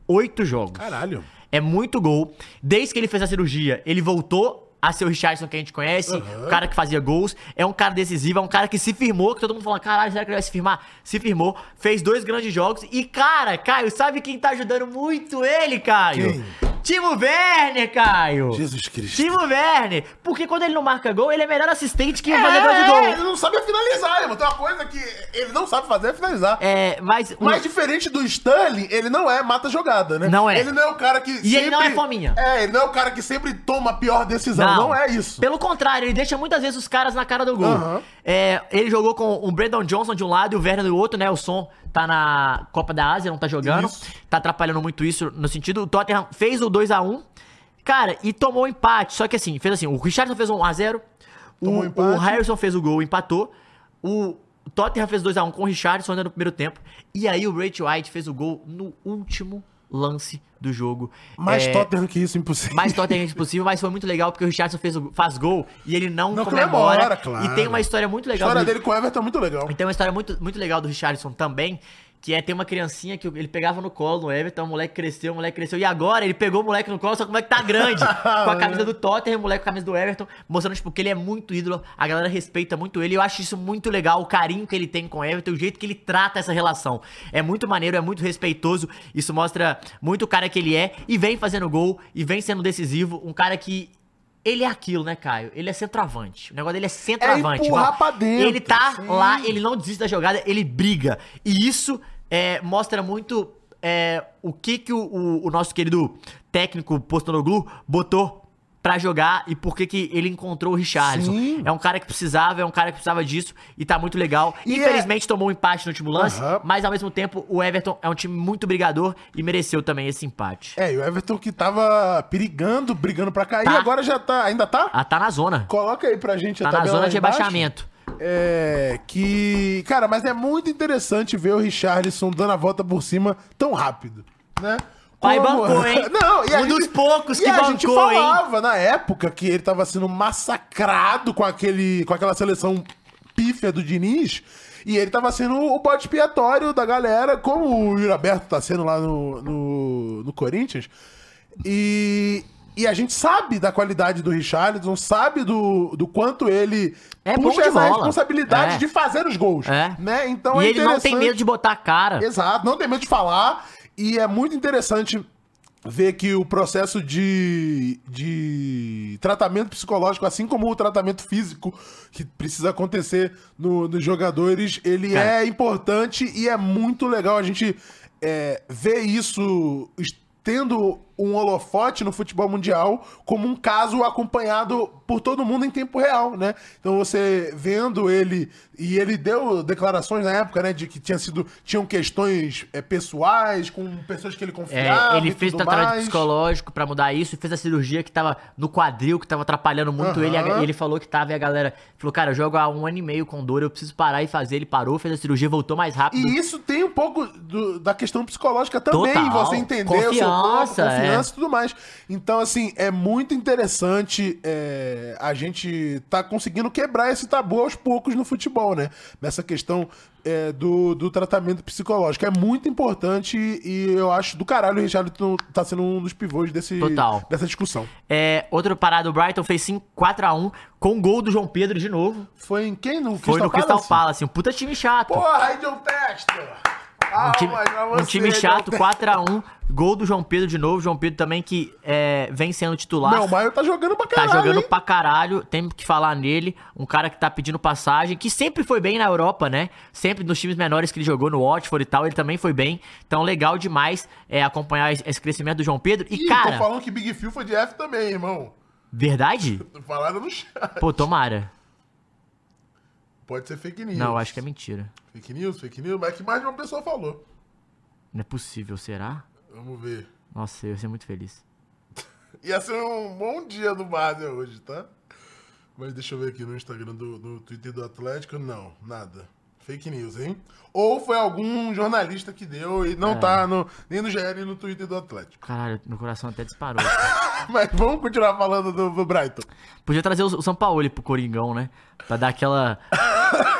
8 jogos. Caralho. É muito gol. Desde que ele fez a cirurgia, ele voltou a ser o Richardson que a gente conhece, Aham. o cara que fazia gols, é um cara decisivo, é um cara que se firmou, que todo mundo fala, caralho, será que ele vai se firmar? Se firmou, fez dois grandes jogos e, cara, Caio, sabe quem tá ajudando muito ele, Caio? Quem? Timo Werner, Caio! Jesus Cristo. Timo Werner! Porque quando ele não marca gol, ele é melhor assistente que É, fazedor de gol. ele não sabe finalizar, irmão. Tem uma coisa que ele não sabe fazer é finalizar. É, mas... Mas diferente do Sterling, ele não é mata-jogada, né? Não é. Ele não é o cara que E ele não é fominha. É, ele não é o cara que sempre toma a pior decisão. Não, é isso. Pelo contrário, ele deixa muitas vezes os caras na cara do gol. Aham. É, ele jogou com o Brandon Johnson de um lado e o Werner do outro, né? O Som tá na Copa da Ásia, não tá jogando. Isso. Tá atrapalhando muito isso no sentido. O Tottenham fez o 2x1, cara, e tomou o empate. Só que assim, fez assim: o Richardson fez um 1x0, Tomou o, empate. o Harrison fez o gol, empatou. O Tottenham fez 2x1 com o Richardson ainda no primeiro tempo. E aí o Rachel White fez o gol no último lance do jogo. Mais É, Tottenham que isso, impossível. mais Tottenham possível, mas foi muito legal porque o Richardson fez o- faz gol e ele não, Não comemora. claro. E tem uma história muito A legal. história do- dele com o Everton é muito legal. E tem uma história muito, muito legal do Richardson também, que é ter uma criancinha que ele pegava no colo no Everton, o moleque cresceu, o moleque cresceu. E agora ele pegou o moleque no colo, só que o moleque tá grande. [laughs] com a camisa do Tottenham, o moleque com a camisa do Everton, mostrando, tipo, que ele é muito ídolo, a galera respeita muito ele. Eu acho isso muito legal, o carinho que ele tem com o Everton, o jeito que ele trata essa relação. É muito maneiro, é muito respeitoso. Isso mostra muito o cara que ele é, e vem fazendo gol, e vem sendo decisivo. Um cara que. Ele é aquilo, né, Caio? Ele é centroavante. O negócio dele é centroavante. empurrar irmão. pra dentro, Ele tá sim. lá, ele não desiste da jogada, ele briga. E isso é, mostra muito é, o que, que o, o- o nosso querido técnico Postonoglu botou pra jogar e por que, que ele encontrou o Richardson. Sim. É um cara que precisava, é um cara que precisava disso e tá muito legal. E Infelizmente tomou um empate no último lance, Aham. mas ao mesmo tempo o Everton é um time muito brigador e mereceu também esse empate. É, e o Everton que tava perigando, brigando pra cair, Tá. agora já tá. Ainda tá? Ah, tá na zona. Coloca aí pra gente Tá a na tabela zona de rebaixamento. É. Que. Cara, mas é muito interessante ver o Richarlison dando a volta por cima tão rápido, né? Pai bancou, hein? [laughs] Não, e Um dos poucos e que a gente bancou, hein? falava na época que ele tava sendo massacrado com, aquele, com aquela seleção pífia do Diniz. E ele tava sendo o bode expiatório da galera, como o Yuri Alberto tá sendo lá no, no, no Corinthians. E, e a gente sabe da qualidade do Richarlison, sabe do, do quanto ele É puxa essa bola. responsabilidade É. de fazer os gols. É. Né? Então e é ele não tem medo de botar a cara. Exato, não tem medo de falar. E é muito interessante ver que o processo de, de tratamento psicológico, assim como o tratamento físico que precisa acontecer no- nos jogadores, ele Cara. é importante e é muito legal a gente é, ver isso tendo um holofote no futebol mundial como um caso acompanhado por todo mundo em tempo real, né? Então você vendo ele e ele deu declarações na época, né, de que tinha sido tinham questões é, pessoais com pessoas que ele confiava. É, ele fez tratamento mais. psicológico pra mudar isso, fez a cirurgia que tava no quadril, que tava atrapalhando muito Aham. ele. e ele falou que tava e a galera falou: Cara, eu jogo há um ano e meio com dor, eu preciso parar e fazer. Ele parou, fez a cirurgia, voltou mais rápido. E isso tem um pouco do- da questão psicológica também, Total. você entender o seu corpo, Confiança, confiança e tudo mais. Então, assim, é muito interessante é, a gente tá conseguindo quebrar esse tabu aos poucos no futebol, né? Nessa questão é, do, do tratamento psicológico. É muito importante e eu acho do caralho o Richarlison tá sendo um dos pivôs desse, Total. dessa discussão. É, outro parado, o Brighton fez 5 4x1 com gol do João Pedro de novo. Foi em quem? No Foi no Crystal Palace, um puta time chato. Porra, aí John Textor! Um time, pra um time chato, Textor. 4x1. Gol do João Pedro de novo. João Pedro também que é, vem sendo titular. Não, o Maio tá jogando pra Tá caralho, jogando hein? pra caralho, tem que falar nele. Um cara que tá pedindo passagem, que sempre foi bem na Europa, né? Sempre nos times menores que ele jogou no Watford e tal, ele também foi bem. Então, legal demais é, acompanhar esse crescimento do João Pedro. E, Ih, tô cara, falando que Big Phil foi de F também, irmão. verdade? [laughs] Falaram no chat. Pô, tomara. Pode ser fake news. Não, acho que é mentira. Fake news, fake news, mas é que mais de uma pessoa falou. Não é possível, será? Vamos ver. Nossa, eu ia ser muito feliz. [laughs] Ia ser um bom dia do Barça hoje, tá? Mas deixa eu ver aqui no Instagram, do, no Twitter do Atlético. Não, nada. Fake news, hein? Ou foi algum jornalista que deu e não É. tá no, nem no GL nem no Twitter do Atlético. Caralho, meu coração até disparou. [laughs] Mas vamos continuar falando do, do Brighton. Podia trazer o o São Paulo pro Coringão, né? Pra dar aquela. [laughs]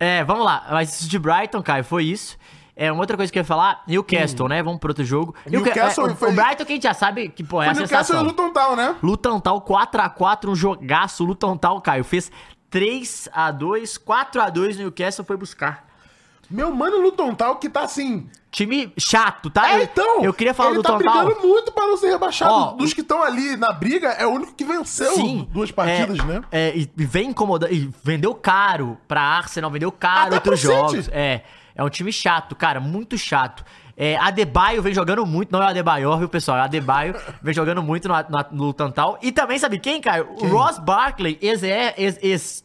é, vamos lá. Mas isso de Brighton, Caio, foi isso. É, uma outra coisa que eu ia falar, Newcastle, né? Vamos pro outro jogo. Newca- Newcastle é, o, foi- o Brighton que a gente já sabe que, pô, é Foi a Newcastle e sensação. Luton Town, né? Luton Tal 4x4, um jogaço. Luton Tal, Caio, fez 3x2, 4x2 no Newcastle foi buscar. Meu mano Luton Town que tá assim... Time chato, tá? É, então. Eu queria falar do tá Luton Tal. brigando muito pra não ser rebaixado. Ó, Dos que estão ali na briga, é o único que venceu duas partidas, é, né? É, e vem incomodando. E vendeu caro pra Arsenal, vendeu caro Até outros pro City. jogos. É, é um time chato, cara, muito chato. É, Adebayo vem jogando muito, não é o Adebayor, viu, pessoal? É Adebayo [laughs] vem jogando muito no, no, no Tantal. E também, sabe quem, cara? O Ross Barkley, ex, ex, ex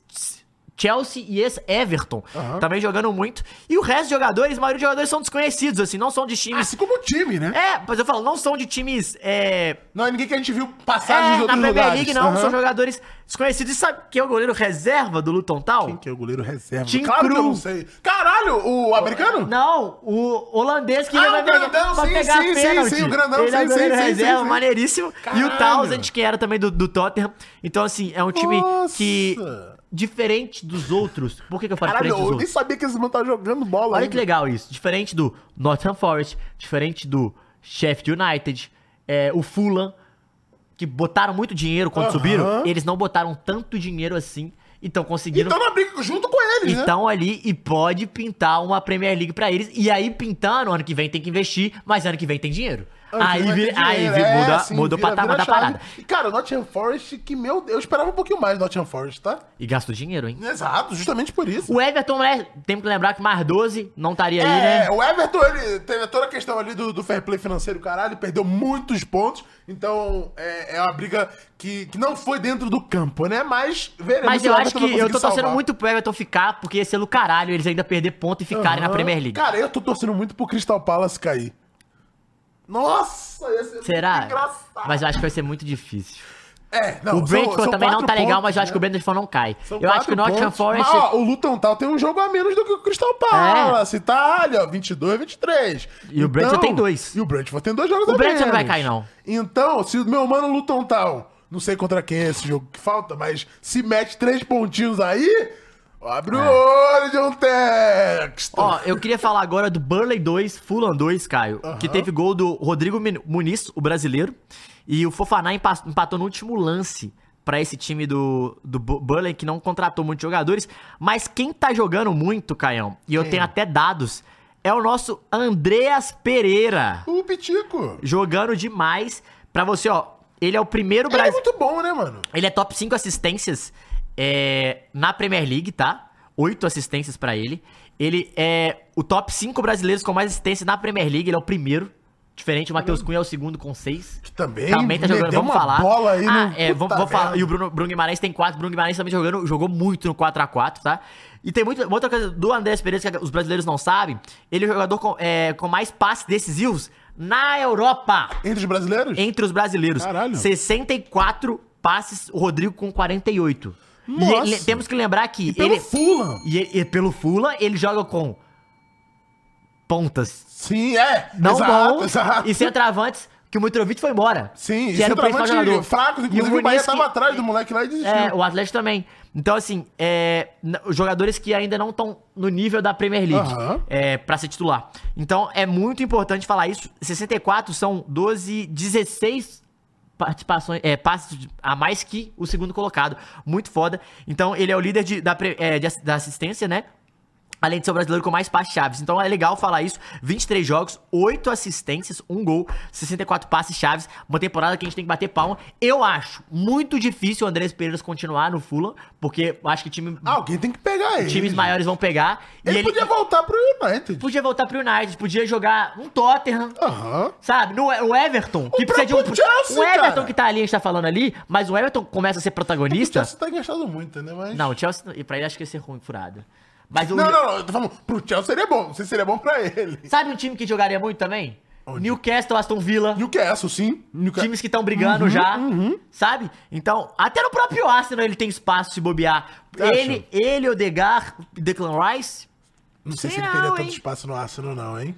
Chelsea e ex-Everton. Aham. Também jogando muito. E o resto dos jogadores, a maioria dos jogadores são desconhecidos, assim, não são de times. Assim como o time, né? É, mas eu falo, não são de times. É, Não é ninguém que a gente viu passagens é, de na outros Premier lugares. League não, Aham. são jogadores desconhecidos. E sabe quem é o goleiro reserva do Luton Town? Quem que é o goleiro reserva? Tim claro que eu não sei. Caralho, o americano? Não, o holandês que Ah, vai grandão, vai sim, pegar sim, sim, pênalti. sim, o grandão, Ele é sim, o goleiro sim, sim, reserva, sim, sim. maneiríssimo. E Caralho. o Townsend, que era também do, do Tottenham. Então, assim, é um time Nossa. que... Diferente dos outros. Por que, que eu falo Caralho, diferente dos eu nem outros? sabia que esse mano tava jogando bola Olha ainda. que legal isso. Diferente do Nottingham Forest, diferente do Sheffield United, é, o Fulham, que botaram muito dinheiro quando Aham. subiram, eles não botaram tanto dinheiro assim e estão conseguindo. Então na briga junto com eles, né? Estão ali e pode pintar uma Premier League pra eles. E aí, pintando, ano que vem tem que investir, mas ano que vem tem dinheiro. Aí vira- ter aí dinheiro, vi- é, muda, assim, muda o vira- patamar vira da parada. E cara, o Nottingham Forest, que meu Deus, eu esperava um pouquinho mais do Nottingham Forest, tá? E gastou dinheiro, hein? Exato, justamente por isso. O Everton, né? Tem que lembrar que mais 12 não estaria aí, É, né? o Everton, ele teve toda a questão ali do, do fair play financeiro, caralho, perdeu muitos pontos, então é, é uma briga que, que não foi dentro do campo, né? Mas veremos Mas eu acho que eu tô torcendo salvar. muito pro Everton ficar, porque ia ser do caralho eles ainda perder ponto e ficarem na Aham. Premier League. Cara, eu tô torcendo muito pro Crystal Palace cair. Nossa, ia ser Será? engraçado. Mas eu acho que vai ser muito difícil. É, não, o Brentford são também não tá legal, pontos, mas eu acho né? que o Brentford não cai. São eu acho que o Nottingham. Forest... Mas, ó, o Luton Tal tem um jogo a menos do que o Crystal Palace, tá? Ali, ó, 22, 23. E o Brentford tem dois. E o Brentford tem dois jogos O a Brentford não vai menos. cair, não. Então, se o meu mano Luton Tal, não sei contra quem é esse jogo que falta, mas se mete três pontinhos aí, abre o olho, John Textor. É. Ó, eu queria falar agora do Burley 2, Fulham 2, Caio. Que teve gol do Rodrigo Muniz, o brasileiro. E o Fofaná empa- empatou no último lance pra esse time do, do Bu- Burley, que não contratou muitos jogadores. Mas quem tá jogando muito, Caião, e eu tenho até dados, é o nosso Andreas Pereira. O Pitico. Jogando demais. Pra você, ó, ele é o primeiro Ele é brasileiro. muito bom, né, mano? Ele é top 5 assistências é, na Premier League, tá? Oito assistências pra ele. Ele é o top 5 brasileiros com mais assistências na Premier League, ele é o primeiro. Diferente, o Matheus Cunha é o segundo com seis. Que também Também tá jogando, vamos falar. bola aí ah, no- é, vamos, falar. E o Bruno, Bruno Guimarães tem quatro. Bruno Guimarães também jogando, jogou muito no 4x4, tá? E tem muito, uma outra coisa do Andrés Pereira que os brasileiros não sabem. Ele é o jogador com, é, com mais passes decisivos na Europa. Entre os brasileiros? Entre os brasileiros. Caralho. 64 passes, o Rodrigo com 48. Nossa. Le- temos que lembrar que Pelo ele. Fulham. E, e pelo Fula, ele joga com pontas Sim, é. não exato, bons exato. e centroavantes que o Mitrovic foi embora. Sim, que e era o principal jogador. fraco, E inclusive o, Bahia que- tava atrás do moleque lá e desistiu. É, o Atlético também. Então, assim, é, jogadores que ainda não estão no nível da Premier League Aham. é, pra ser titular. Então, é muito importante falar isso. 64 são 12, 16 participações, é, passes a mais que o segundo colocado. Muito foda. Então, ele é o líder de, da, é, de da assistência, né? Além de ser o brasileiro com mais passes chaves. Então é legal falar isso. 23 jogos, 8 assistências, 1 gol, 64 passes chaves. Uma temporada que a gente tem que bater palma. Eu acho muito difícil o Andrés Pereira continuar no Fulham, porque eu acho que time, Ah, alguém tem que pegar ele. times maiores vão pegar. Ele, ele podia voltar pro United. podia voltar pro United, podia jogar um Tottenham. Aham. Sabe, no, o Everton, que O precisa de um. Chelsea, o Everton cara. que tá ali, a gente tá falando ali, mas o Everton começa a ser O protagonista. Chelsea tá encaixado muito, né? Mas... Não, o Chelsea, e pra ele acho que ia ser ruim, furado. Mas o. Não, não, eu tô falando, pro Chelsea seria bom. Não sei se seria bom pra ele. Sabe um time que jogaria muito também? Newcastle, Aston Villa. Newcastle, sim. Newcastle. Times que estão brigando já, sabe? Então, até no próprio Arsenal ele tem espaço se bobear. Acha? Ele, ele, Odegar, Declan Rice. Não sei se Sei ele teria não, tanto hein? espaço no Arsenal, não, hein?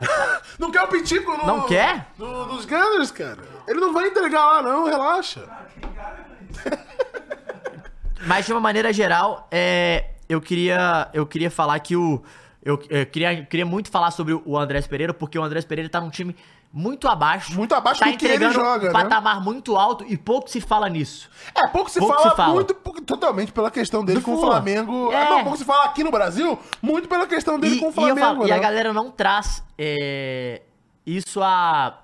[laughs] não quer o Pitico no... Não quer? No, nos Gunners, cara. Ele não vai entregar lá, não, relaxa. Mas de uma maneira geral, é, eu queria eu queria falar que o eu, eu queria, eu queria muito falar sobre o Andrés Pereira, porque o Andrés Pereira tá num time muito abaixo. Muito abaixo tá do que ele entregando joga, um né? patamar muito alto e pouco se fala nisso. É, pouco se, Pouco fala, se fala. muito totalmente pela questão dele Do com o Fulham. Flamengo. É. Não, pouco se fala aqui no Brasil, muito pela questão dele E, com o e Flamengo. falo- e a né? galera não traz é, isso a.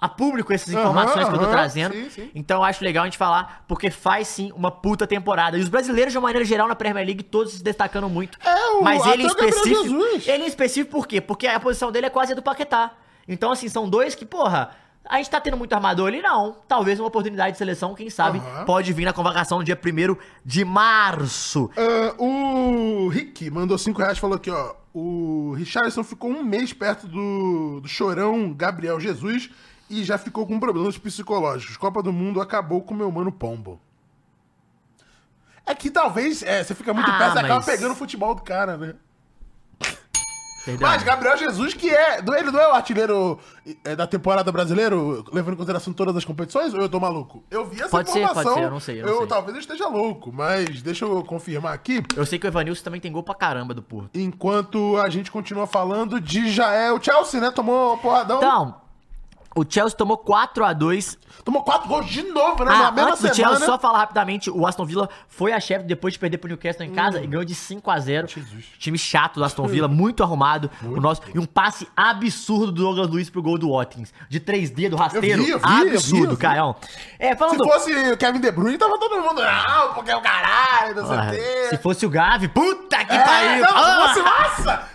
A público essas informações que eu tô aham, trazendo. sim, sim. Então eu acho legal a gente falar, porque faz sim uma puta temporada. E os brasileiros, de uma maneira geral, na Premier League, todos se destacando muito. É, o- Mas ele em Gabriel específico. Jesus. Ele em específico por quê? Porque a posição dele é quase a do Paquetá. Então, assim, são dois que, porra. A gente tá tendo muito armador ali? Não. Talvez uma oportunidade de seleção, quem sabe, Aham. pode vir na convocação no dia 1 de março. Ah, o Rick mandou 5 reais e falou aqui, ó. O Richardson ficou um mês perto do, do chorão Gabriel Jesus e já ficou com problemas psicológicos. Copa do Mundo acabou com meu mano Pombo. É que talvez é, você fica muito Ah, perto, acaba mas- pegando o futebol do cara, né? Entendeu? Mas Gabriel Jesus, que é. Ele não é o artilheiro é, da temporada brasileiro, levando em consideração todas as competições? Ou eu tô maluco? Eu vi essa Pode ser, informação. pode ser, eu não sei, eu não sei. Talvez eu esteja louco, mas deixa eu confirmar aqui. Eu sei que o Evanilson também tem gol pra caramba do Porto. Enquanto a gente continua falando de Jael Chelsea, né? Tomou porradão. Então, o Chelsea tomou 4 a 2 Tomou quatro gols de novo, né? Ah, Na mesma antes semana. Chelsea, só falar rapidamente, o Aston Villa foi a chefe depois de perder pro Newcastle em casa e ganhou de 5 a 0 Jesus. Time chato do Aston Villa, muito arrumado. o nosso, e um passe absurdo do Douglas Luiz pro gol do Watkins. De 3D, do rasteiro. Eu vi, eu vi, eu absurdo, vi. Caião. É, Se falando... fosse o Kevin De Bruyne, tava todo mundo. Não, porque é o caralho, não sei Ah, o quê. se fosse o Gavi, puta que É, pariu! não, Ah! se fosse nossa!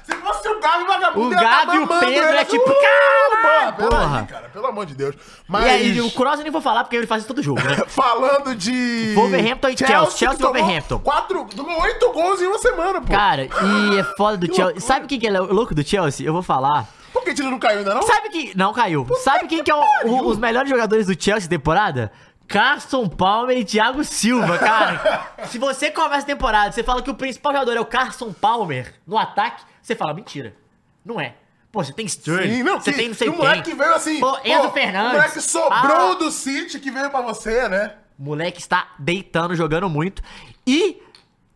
O Gavi vagabundo, O tá Gavi e o Pedro é assim, tipo, "Uh, caralho, pô, pera porra." aí, cara, pelo amor de Deus. Mas E aí, o Kroos eu nem vou falar porque ele faz todo jogo, né? [laughs] falando de. Wolverhampton e Chelsea, Chelsea e que Wolverhampton. Quatro, oito gols em uma semana, pô. Cara, e é foda do Que Chelsea. Sabe quem que é louco do Chelsea? Eu vou falar. Por que ele não caiu ainda, não? Sabe quem. Não caiu. Sabe quem que é o- o- os melhores jogadores do Chelsea temporada? Carson Palmer e Thiago Silva, cara. [laughs] Se você começa a temporada, você fala que o principal jogador é o Carson Palmer no ataque, você fala mentira. Não é. Pô, você tem Sterling, Sim, não, você que, tem não sei o quem. moleque veio assim. Pô, Enzo pô, Fernandes. O moleque sobrou Ah. do City que veio pra você, né? O moleque está deitando, jogando muito. E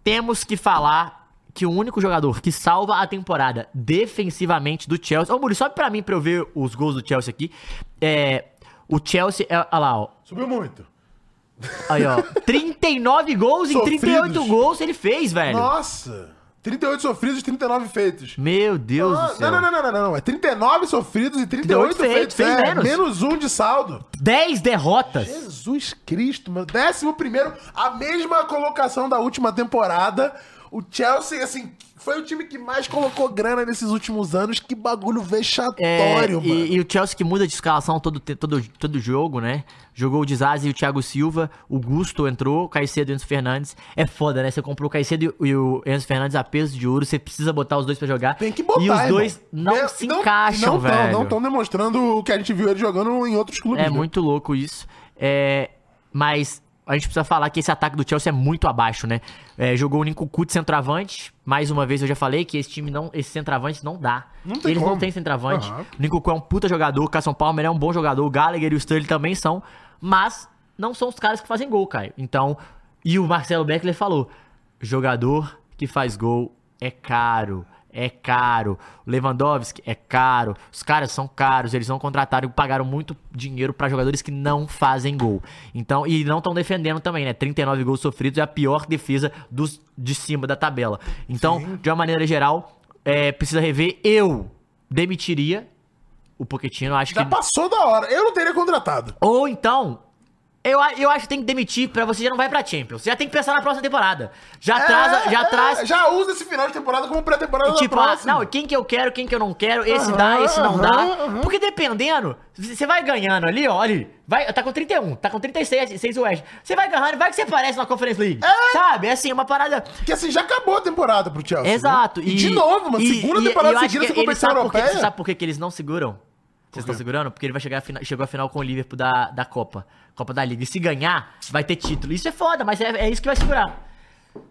temos que falar que o único jogador que salva a temporada defensivamente do Chelsea. Ô, Muri, sobe pra mim pra eu ver os gols do Chelsea aqui. É. O Chelsea é. Olha lá, ó. Subiu muito. Aí, ó. [laughs] 39 gols em Sofridos. 38 gols ele fez, velho. Nossa. 38 sofridos e 39 feitos. Meu Deus Ah, do céu. não, não, não, não, não, não. É 39 sofridos e 38 38 feitos. fez é, menos. menos um de saldo. 10 derrotas. Jesus Cristo, mano. Décimo primeiro, a mesma colocação da última temporada. O Chelsea, assim, foi o time que mais colocou grana nesses últimos anos. Que bagulho vexatório, É, mano. e, e o Chelsea que muda de escalação todo, todo, todo jogo, né? Jogou o Dizazi e o Thiago Silva, o Gusto entrou, o Caicedo e o Enzo Fernandes. É foda, né? Você comprou o Caicedo e o- Enzo Fernandes a peso de ouro, você precisa botar os dois pra jogar. Tem que botar, E os irmão. dois não É, se não- encaixam, não tão- velho. Não estão demonstrando o que a gente viu ele jogando em outros clubes. É né? muito louco isso. É, mas a gente precisa falar que esse ataque do Chelsea é muito abaixo, né? É, jogou o Ninkuku de centroavante. Mais uma vez eu já falei que esse time não. Esse centroavante não dá. Não tem Eles não como. têm centroavante. Aham. O Ninkuku é um puta jogador. O Casson Palmer é um bom jogador. O Gallagher e o Sterling também são. Mas não são os caras que fazem gol, Caio. Então. E o Marcelo Beckler falou: jogador que faz gol é caro. É caro. O Lewandowski é caro. Os caras são caros. Eles não contrataram e pagaram muito dinheiro pra jogadores que não fazem gol. Então, e não estão defendendo também, né? 39 gols sofridos é a pior defesa dos de cima da tabela. Então, de uma maneira geral, é, precisa rever. Eu demitiria o Pochettino. Acho Já que passou da hora. Eu não teria contratado. ou então, eu, eu acho que tem que demitir pra você já não vai pra Champions. Você já tem que pensar na próxima temporada. Já traz, É, já é, traz. Já usa esse final de temporada como pré-temporada da Tipo, ah, próxima. não, quem que eu quero, quem que eu não quero, esse Aham, dá, esse não aham, dá. aham. Porque dependendo, você vai ganhando ali, ó, ali, vai, tá com 31, tá com 36, 6 o West. Você vai ganhando, vai que você aparece na Conference League. Sabe? É assim, uma parada. Porque assim, já acabou a temporada pro Chelsea. Exato. né? E, de novo, uma e- segunda e- temporada e seguida que ele competição sabe por europeia. Você sabe por que que eles não seguram? Vocês estão segurando? Porque ele vai chegar a final, chegou a final com o Liverpool da, da Copa. Copa da Liga. E se ganhar, vai ter título. Isso é foda, mas é, é isso que vai segurar.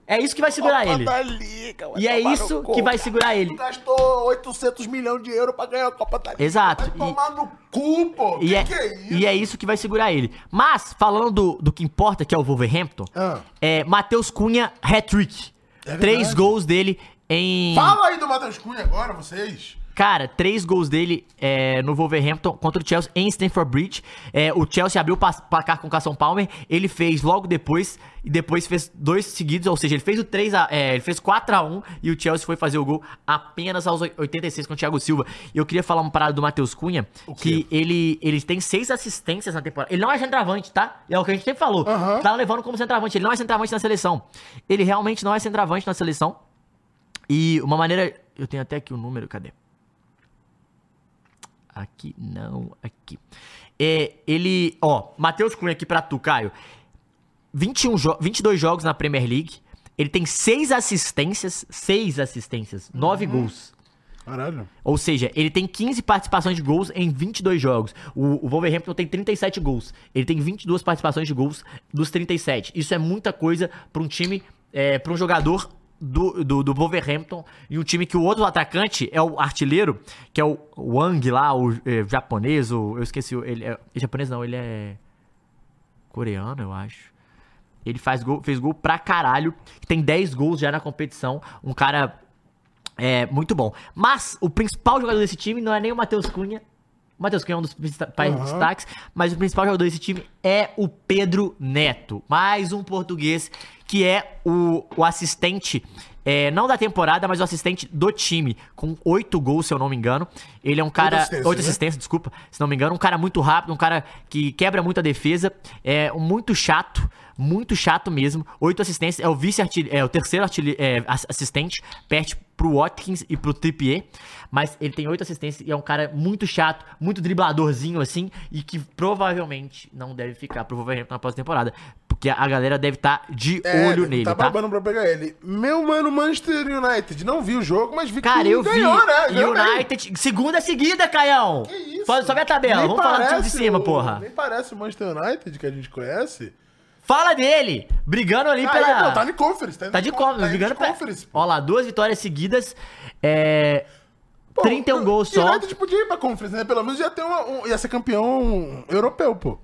É isso que vai segurar Copa ele. da Liga, E é isso cu, que vai cara. segurar ele. Gastou 800 milhões de euros pra ganhar a Copa da Liga. Exato. Vai E- tomar no cu, pô. E que é, que é isso? e é isso que vai segurar ele. Mas, falando do, do que importa, que é o Wolverhampton, Ah. é Matheus Cunha, hat-trick. É Três gols dele em... Fala aí do Matheus Cunha agora, vocês. Cara, três gols dele é, no Wolverhampton contra o Chelsea em Stamford Bridge. É, o Chelsea abriu o placar com o Casson Palmer. Ele fez logo depois e depois fez dois seguidos, ou seja, ele fez o 3 a, é, ele fez 4 a 1 e o Chelsea foi fazer o gol apenas aos 86 com o Thiago Silva. E eu queria falar uma parada do Matheus Cunha, que ele, ele tem seis assistências na temporada. Ele não é centroavante, tá? É o que a gente sempre falou. Aham. Tá levando como centroavante. Ele não é centroavante na seleção. Ele realmente não é centroavante na seleção. E uma maneira. Eu tenho até aqui o número, cadê? Aqui, não, aqui. É, ele, ó, Matheus Cunha aqui pra tu, Caio. 21 jo 22 jogos na Premier League. Ele tem 6 assistências, 6 assistências, 9 gols. Caralho. Ou seja, ele tem 15 participações de gols em 22 jogos. O, o Wolverhampton tem 37 gols. Ele tem 22 participações de gols dos 37. Isso é muita coisa pra um time, é, para um jogador do, do, do Wolverhampton e um time que o outro atacante é o artilheiro, que é o Wang lá, o é, japonês, o, eu esqueci, ele é, é japonês não, ele é coreano, eu acho. Ele faz gol, fez gol pra caralho. Tem 10 gols já na competição. Um cara é, muito bom. Mas o principal jogador desse time não é nem o Matheus Cunha. O Matheus Cunha é um dos principais Aham. destaques. Mas o principal jogador desse time é o Pedro Neto. Mais um português que é o, o assistente. é, não da temporada, mas o assistente do time, com oito gols, se eu não me engano. Ele é um cara. assistências, Oito né? assistências, desculpa, se não me engano. Um cara muito rápido, um cara que quebra muito a defesa. É um muito chato, muito chato mesmo. Oito assistências, é o vice é o terceiro é, ass- assistente, perde pro Watkins e pro Trippier. Mas ele tem oito assistências e é um cara muito chato, muito dribladorzinho assim, e que provavelmente não deve ficar pro Wolverhampton na próxima temporada. Porque a galera deve estar de É, olho ele nele, tá tá? babando pra pegar ele. Meu mano, Manchester United. Não vi o jogo, mas vi Cara, que eu ganhou, vi né? Ganhou bem. United, segunda seguida, Caião. Que isso? Vê a tabela, Nem vamos falar do time de cima, o- porra. Nem parece o Manchester United que a gente conhece. Fala dele, brigando ali Ah, pela... é, não, tá de conference. Tá, Tá de conference, tá brigando de pra... conference. pô. Ó lá, duas vitórias seguidas, é... Pô, 31 o gols só. United podia ir pra conference, né? Pelo menos ia, ter uma- um, ia ser campeão europeu, pô.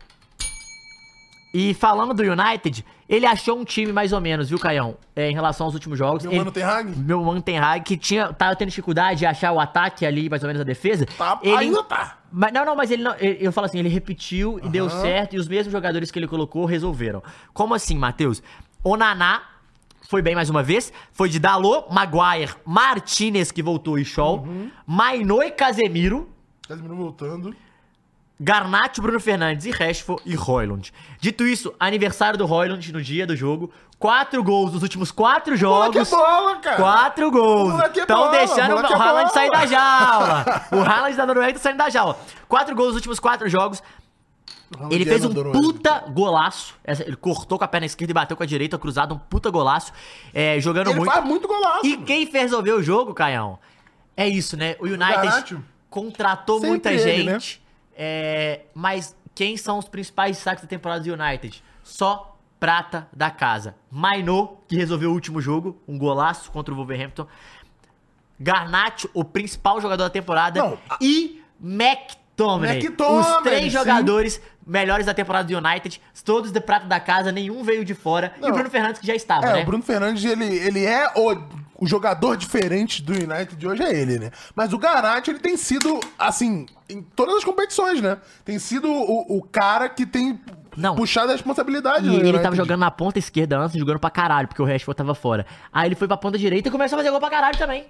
E falando do United, ele achou um time mais ou menos, viu, Caião? É, em relação aos últimos jogos. Meu ele... mano Ten Hag? Meu mano Ten Hag, que tinha, tava tendo dificuldade de achar o ataque ali, mais ou menos a defesa. Tá, ele... ainda tá. Mas, não, não, mas ele não. ele- Eu falo assim, ele repetiu e deu certo, e os mesmos jogadores que ele colocou resolveram. Como assim, Matheus? O Naná foi bem mais uma vez. Foi de Dalot, Maguire, Martinez, que voltou e Shaw, Uhum. Mainô e Casemiro. Casemiro voltando. Garnacho, Bruno Fernandes e Rashford e Royland. Dito isso, aniversário do Royland no dia do jogo. Quatro gols nos últimos quatro é jogos. bola, cara. Quatro gols. É Estão bola, deixando moleque o é Haaland bola. sair da jaula. [laughs] O Haaland da Noruega tá saindo da jaula. Quatro gols nos últimos quatro jogos. Ele fez um puta golaço. Ele cortou com a perna esquerda e bateu com a direita, cruzado, um puta golaço. É, jogando Ele muito. faz muito golaço. E quem fez resolver o jogo, Caião? É isso, né? O United Garnacho. contratou Sempre muita ele, né? É, mas quem são os principais destaques da temporada do United? Só prata da casa. Mainô, que resolveu o último jogo, um golaço contra o Wolverhampton. Garnacho, o principal jogador da temporada. Não, a- E McTominay. McTominay, Os três sim. jogadores melhores da temporada do United. Todos de prata da casa, nenhum veio de fora. E Não. o Bruno Fernandes, que já estava, É, né? o Bruno Fernandes, ele, ele é o, o jogador diferente do United de hoje, é ele, né? Mas o Garnacho, ele tem sido, assim, em todas as competições, né? Tem sido o, o cara que tem Não. puxado a responsabilidade E ele United. tava jogando na ponta esquerda antes, jogando pra caralho, porque o Rashford tava fora. Aí ele foi pra ponta direita e começou a fazer gol pra caralho também.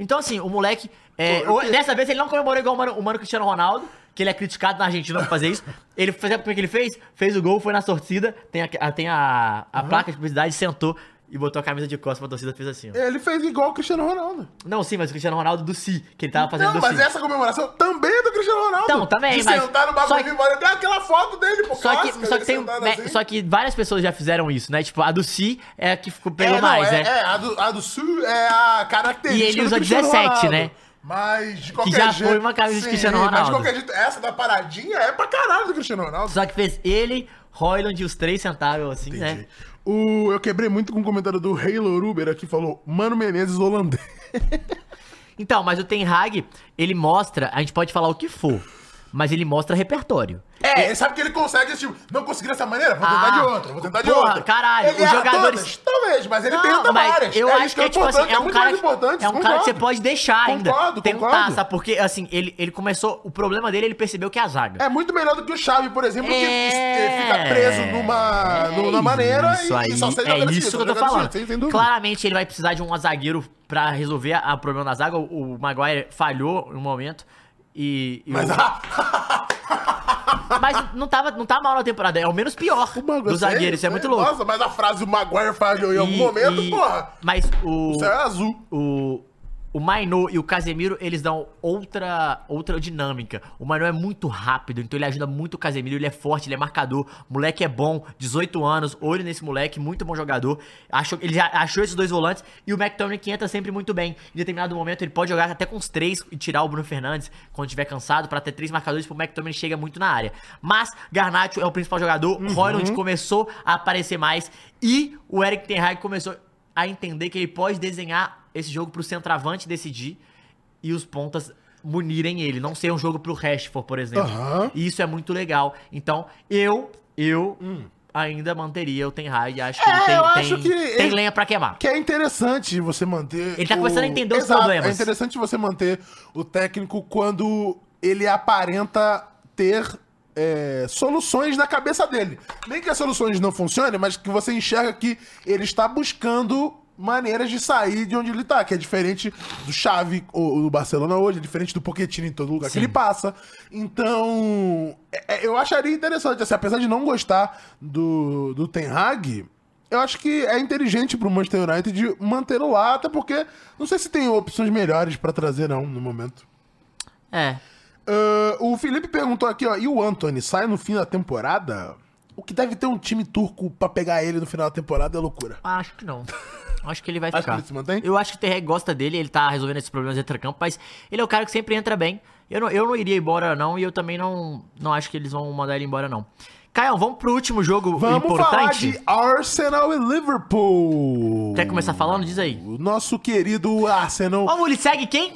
Então, assim, o moleque. é, Pô, eu Dessa vez ele não comemorou igual o mano, o mano Cristiano Ronaldo, que ele é criticado na Argentina por fazer isso. Ele fez, como é que ele fez? Fez o gol, foi na torcida, tem a, tem a, a placa de publicidade, sentou e botou a camisa de costas pra torcida fez assim. ó. Ele fez igual o Cristiano Ronaldo. Não, sim, mas o Cristiano Ronaldo do Si, que ele tava fazendo Não, do mas Si. essa comemoração também é do Cristiano Ronaldo. Então, também, de mas- sentar no só bagulho que- e embora. Tem aquela foto dele, pô, Só que, só, que tem, né, assim. só que várias pessoas já fizeram isso, né? Tipo, a do Si é a que ficou, pegou É, não, mais, é, né? É, a do, a do Sul é a característica E ele usa Cristiano 17, Ronaldo. né? Mas, de qualquer já jeito... foi uma camisa de Cristiano Mas, de Ronaldo. qualquer jeito, essa da paradinha é pra caralho do Cristiano Ronaldo. Só que fez ele, Royland e os três sentaram assim, né? O, eu quebrei muito com o comentário do Halo Ruber aqui, falou, Mano Menezes holandês. [laughs] Então, mas o Ten Hag, ele mostra, a gente pode falar o que for, mas ele mostra repertório. É, ele sabe que ele consegue, tipo, não conseguir dessa maneira, vou tentar Ah, de outra, vou tentar de porra, outra. caralho, ele os erra jogadores- todas? Talvez, mas ele Não, tenta mas várias. eu é acho isso que é tipo assim, importante, é um cara, importante, é um cara que você pode deixar ainda. Concordo, tentar, concordo. sabe? Porque, assim, ele, ele começou, o problema dele, ele percebeu que é a zaga. É muito melhor do que o Xavi, por exemplo, É. que fica preso numa, numa maneira isso e, aí, e só sai é isso que eu tô falando. Claramente ele vai precisar de um zagueiro pra resolver o problema da zaga. O, o Maguire falhou um momento e, e Mas o- ah, [laughs] mas não tava não tá mal na temporada, é o menos pior do zagueiro, isso é muito louco. Nossa, mas a frase o Maguire falhou em algum momento, e- porra. Mas o O céu é azul. o o Mainô e o Casemiro, eles dão outra outra dinâmica. O Mainô é muito rápido, então ele ajuda muito o Casemiro, ele é forte, ele é marcador. O moleque é bom, 18 anos, olho nesse moleque, muito bom jogador. Achou, ele já achou esses dois volantes e o McTominay que entra sempre muito bem. Em determinado momento ele pode jogar até com os três e tirar o Bruno Fernandes quando estiver cansado pra ter três marcadores, porque o McTominay chega muito na área. Mas Garnacho é o principal jogador, Uhum. o Royland começou a aparecer mais e o Eric Ten Hag começou a entender que ele pode desenhar esse jogo pro centroavante decidir e os pontas munirem ele. Não ser um jogo pro Rashford, por exemplo. Aham. E isso é muito legal. Então, eu, eu ainda manteria o Ten Hag. Acho que Hum. É, ele tem, eu tem, acho que tem ele- lenha pra queimar. Que é interessante você manter. Ele tá começando a entender os Exato, problemas. É interessante você manter o técnico quando ele aparenta ter é, soluções na cabeça dele. Nem que as soluções não funcionem, mas que você enxerga que ele está buscando maneiras de sair de onde ele tá, que é diferente do Xavi ou do Barcelona hoje, é diferente do Pochettino em todo lugar que Sim. ele passa. Então, é- é, eu acharia interessante, assim, apesar de não gostar do, do Ten Hag, eu acho que é inteligente pro Manchester United mantê-lo lá, até porque não sei se tem opções melhores pra trazer não no momento. É. Ah, o Felipe perguntou aqui, ó, e o Anthony sai no fim da temporada? O que deve ter um time turco pra pegar ele no final da temporada é loucura. Acho que não. Acho que ele vai Acho ficar. que ele se mantém? Eu acho que o Terreg gosta dele, ele tá resolvendo esses problemas de campo, mas ele é o cara que sempre entra bem. Eu não, eu não iria embora, não, e eu também não, não acho que eles vão mandar ele embora, não. Caio, vamos pro último jogo Vamos falar importante. de Arsenal e Liverpool. Quer começar falando? Diz aí. O nosso querido Arsenal Ó, ele segue quem?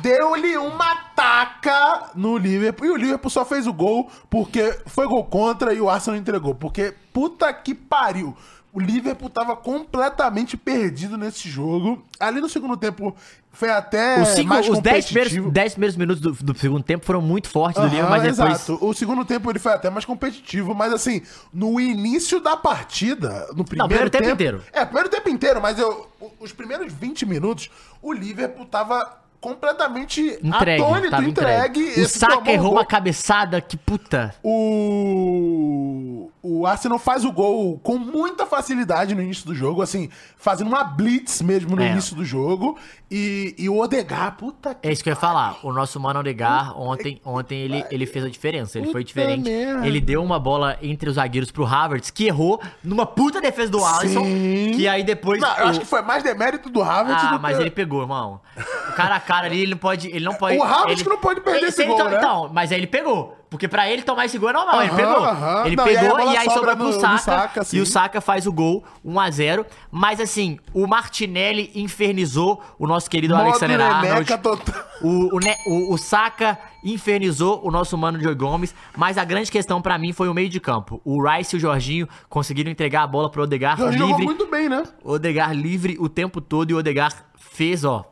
Deu-lhe uma taca no Liverpool. E o Liverpool só fez o gol porque foi gol contra e o Arsenal entregou. Porque puta que pariu. O Liverpool tava completamente perdido nesse jogo. Ali no segundo tempo foi até Os, cinco, mais os 10 primeiros. 10 primeiros minutos do, do segundo tempo foram muito fortes do Liverpool, mas depois. Exato. O segundo tempo ele foi até mais competitivo, mas assim, no início da partida, no primeiro, primeiro tempo tempo inteiro. É, primeiro tempo inteiro, mas eu, os primeiros 20 minutos, o Liverpool tava completamente Entregue, atônito, entregue. entregue. O Saka errou gol. uma cabeçada, que puta. O, o Arsenal faz o gol com muita facilidade no início do jogo, assim, fazendo uma blitz mesmo no É. início do jogo. E, e o Odegar, puta que. É isso que eu ia falar. O nosso Mano Odegar, ontem, ontem ele, ele fez a diferença. Ele foi Puta diferente. merda. Ele deu uma bola entre os zagueiros pro Havertz, que errou numa puta defesa do Alisson. Sim. Que aí depois. Não, eu o- acho que foi mais demérito do Havertz Ah, do mas que... ele pegou, irmão. O cara a cara ali, ele não pode. Ele não pode O Havertz ele- que não pode perder Ele- esse ele gol, to- né? Então, mas aí ele pegou. Porque pra ele tomar esse gol é normal. ele pegou. aham. Ele Não, e aí a pegou bola e aí, sobra sobra pro no- no Saka. E o Saka faz o gol 1x0. Mas assim, o Martinelli infernizou o nosso querido Modo Alexander Arnold. Neneca total. O, o, Ne- o- o Saka infernizou o nosso mano Joe Gomes, mas a grande questão pra mim foi o meio de campo. O Rice e o Jorginho conseguiram entregar a bola pro Odegar Ele jogou livre. muito bem, né? Odegar livre o tempo todo e o Odegar fez, ó.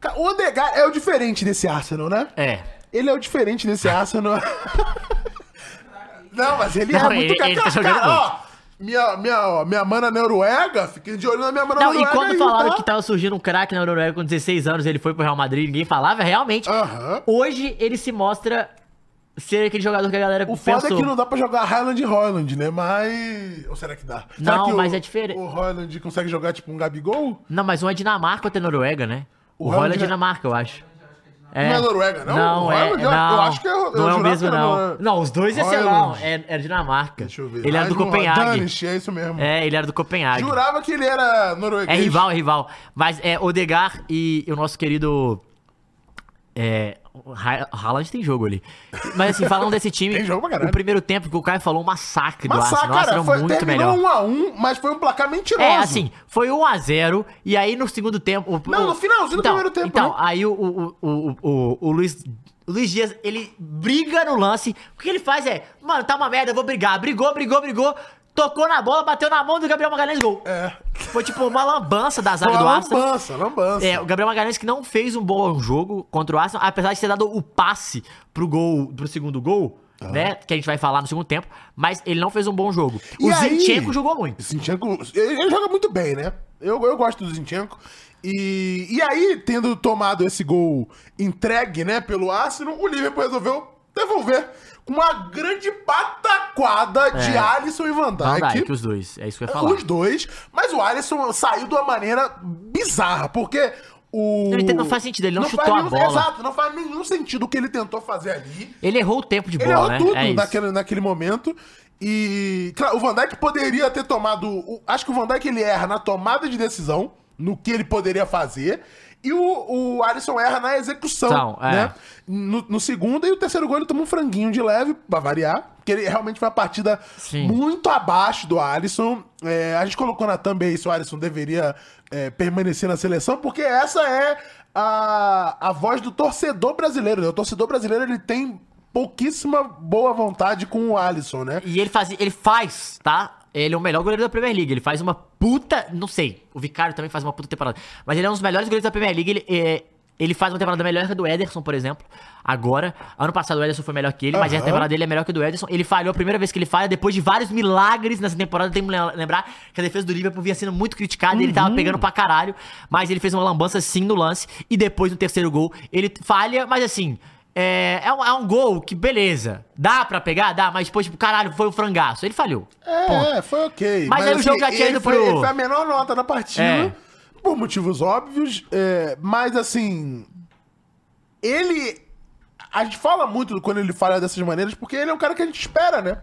Cara, O Odegar é o diferente desse Arsenal, né? É. Ele é o diferente desse Arsenal. [laughs] Não, mas ele Não, é muito ele- ele tá cara, jogando cara, ó, minha, minha, minha mana noruega, fiquei de olho na minha mana Não, e noruega quando aí, falaram tá? que tava surgindo um craque na Noruega com 16 anos, ele foi pro Real Madrid, ninguém falava, realmente. Aham. Hoje ele se mostra ser aquele jogador que a galera O foda pensou. é que não dá pra jogar Highland e Holland, né? Mas... Ou será que dá? Será Não, que mas o, é diferente. O Holland consegue jogar tipo um Gabigol? Não, mas um é Dinamarca, outro é Noruega, né? O, O é Holland é- Dinamarca, eu acho. Não é Noruega, não? Não, é. Royal eu- não, eu acho que é- eu não é o mesmo, era não. Não, os dois ia ser Royal. não. É, era Dinamarca. Deixa eu ver. Ele era do Copenhague. Danish, é isso mesmo. É, ele era do Copenhague. Jurava que ele era É norueguês. rival, é rival. Mas é Odegar e o nosso querido. É. O Ha- Haaland tem jogo ali. Mas assim, falando desse time. [laughs] Tem jogo pra caralho. O primeiro tempo que o Caio falou, um massacre do Massacre, Arsenal. O cara, Arsenal foi, muito melhor. 1x1, mas foi um placar mentiroso. É, assim, foi 1x0, e aí no segundo tempo. o- Não, no finalzinho do então, primeiro tempo, Então, né? aí o, o, o, o, o, o Luiz. O Luiz Dias, ele briga no lance. O que ele faz é, mano, tá uma merda, eu vou brigar. Brigou, brigou, brigou. Tocou na bola, bateu na mão do Gabriel Magalhães, gol. É. Foi tipo uma lambança da zaga do Arsenal. lambança, lambança. É, o Gabriel Magalhães que não fez um bom jogo contra o Arsenal, apesar de ter dado o passe pro gol, pro segundo gol, né? Que a gente vai falar no segundo tempo, mas ele não fez um bom jogo. E o aí- Zinchenko jogou muito. Zinchenko, ele, ele joga muito bem, né? Eu, eu gosto do Zinchenko. E, e aí, tendo tomado esse gol entregue, né, pelo Arsenal, o Liverpool resolveu devolver com uma grande pataquada de É. Alisson e Van Van Dijk. Dijk, os dois. É isso que eu ia falar. Os dois, mas o Alisson saiu de uma maneira bizarra, porque o. Ele não faz sentido, ele não chutou faz a nenhum- bola. Exato, não faz nenhum sentido o que ele tentou fazer ali. Ele errou o tempo de Ele bola, errou né? tudo é isso. naquele, naquele momento. E, claro, o Van Dijk poderia ter tomado. acho que o Van Dijk ele erra na tomada de decisão, no que ele poderia fazer. E o, o Alisson erra na execução, Então, é. né? No, no segundo e o terceiro gol ele toma um franguinho de leve, pra variar. Porque ele realmente foi uma partida Sim. muito abaixo do Alisson. É, a gente colocou na thumb aí se o Alisson deveria é, permanecer na seleção, porque essa é a, a voz do torcedor brasileiro. Né? O torcedor brasileiro ele tem pouquíssima boa vontade com o Alisson, né? E ele faz, ele faz, tá? Ele é o melhor goleiro da Premier League. Ele faz uma puta. Não sei. O Vicário também faz uma puta temporada. Mas ele é um dos melhores goleiros da Premier League. Ele, é, ele faz uma temporada melhor que a do Ederson, por exemplo. Agora. Ano passado o Ederson foi melhor que ele, mas Aham. essa temporada dele é melhor que a do Ederson. Ele falhou a primeira vez que ele falha, depois de vários milagres nessa temporada. Tem que lembrar que a defesa do Liverpool vinha sendo muito criticada e ele Uhum. tava pegando pra caralho. Mas ele fez uma lambança sim no lance. E depois no terceiro gol, ele falha, mas assim. É, é, um, é um gol que, beleza, dá pra pegar? Dá, mas depois, tipo, caralho, foi um frangaço. Ele falhou. Ponto. É, foi ok. Mas aí o jogo já tinha ele ido foi, pro- ele foi a menor nota da partida. É. Por motivos óbvios. é, mas assim. Ele. A gente fala muito quando ele fala dessas maneiras, porque ele é um cara que a gente espera, né?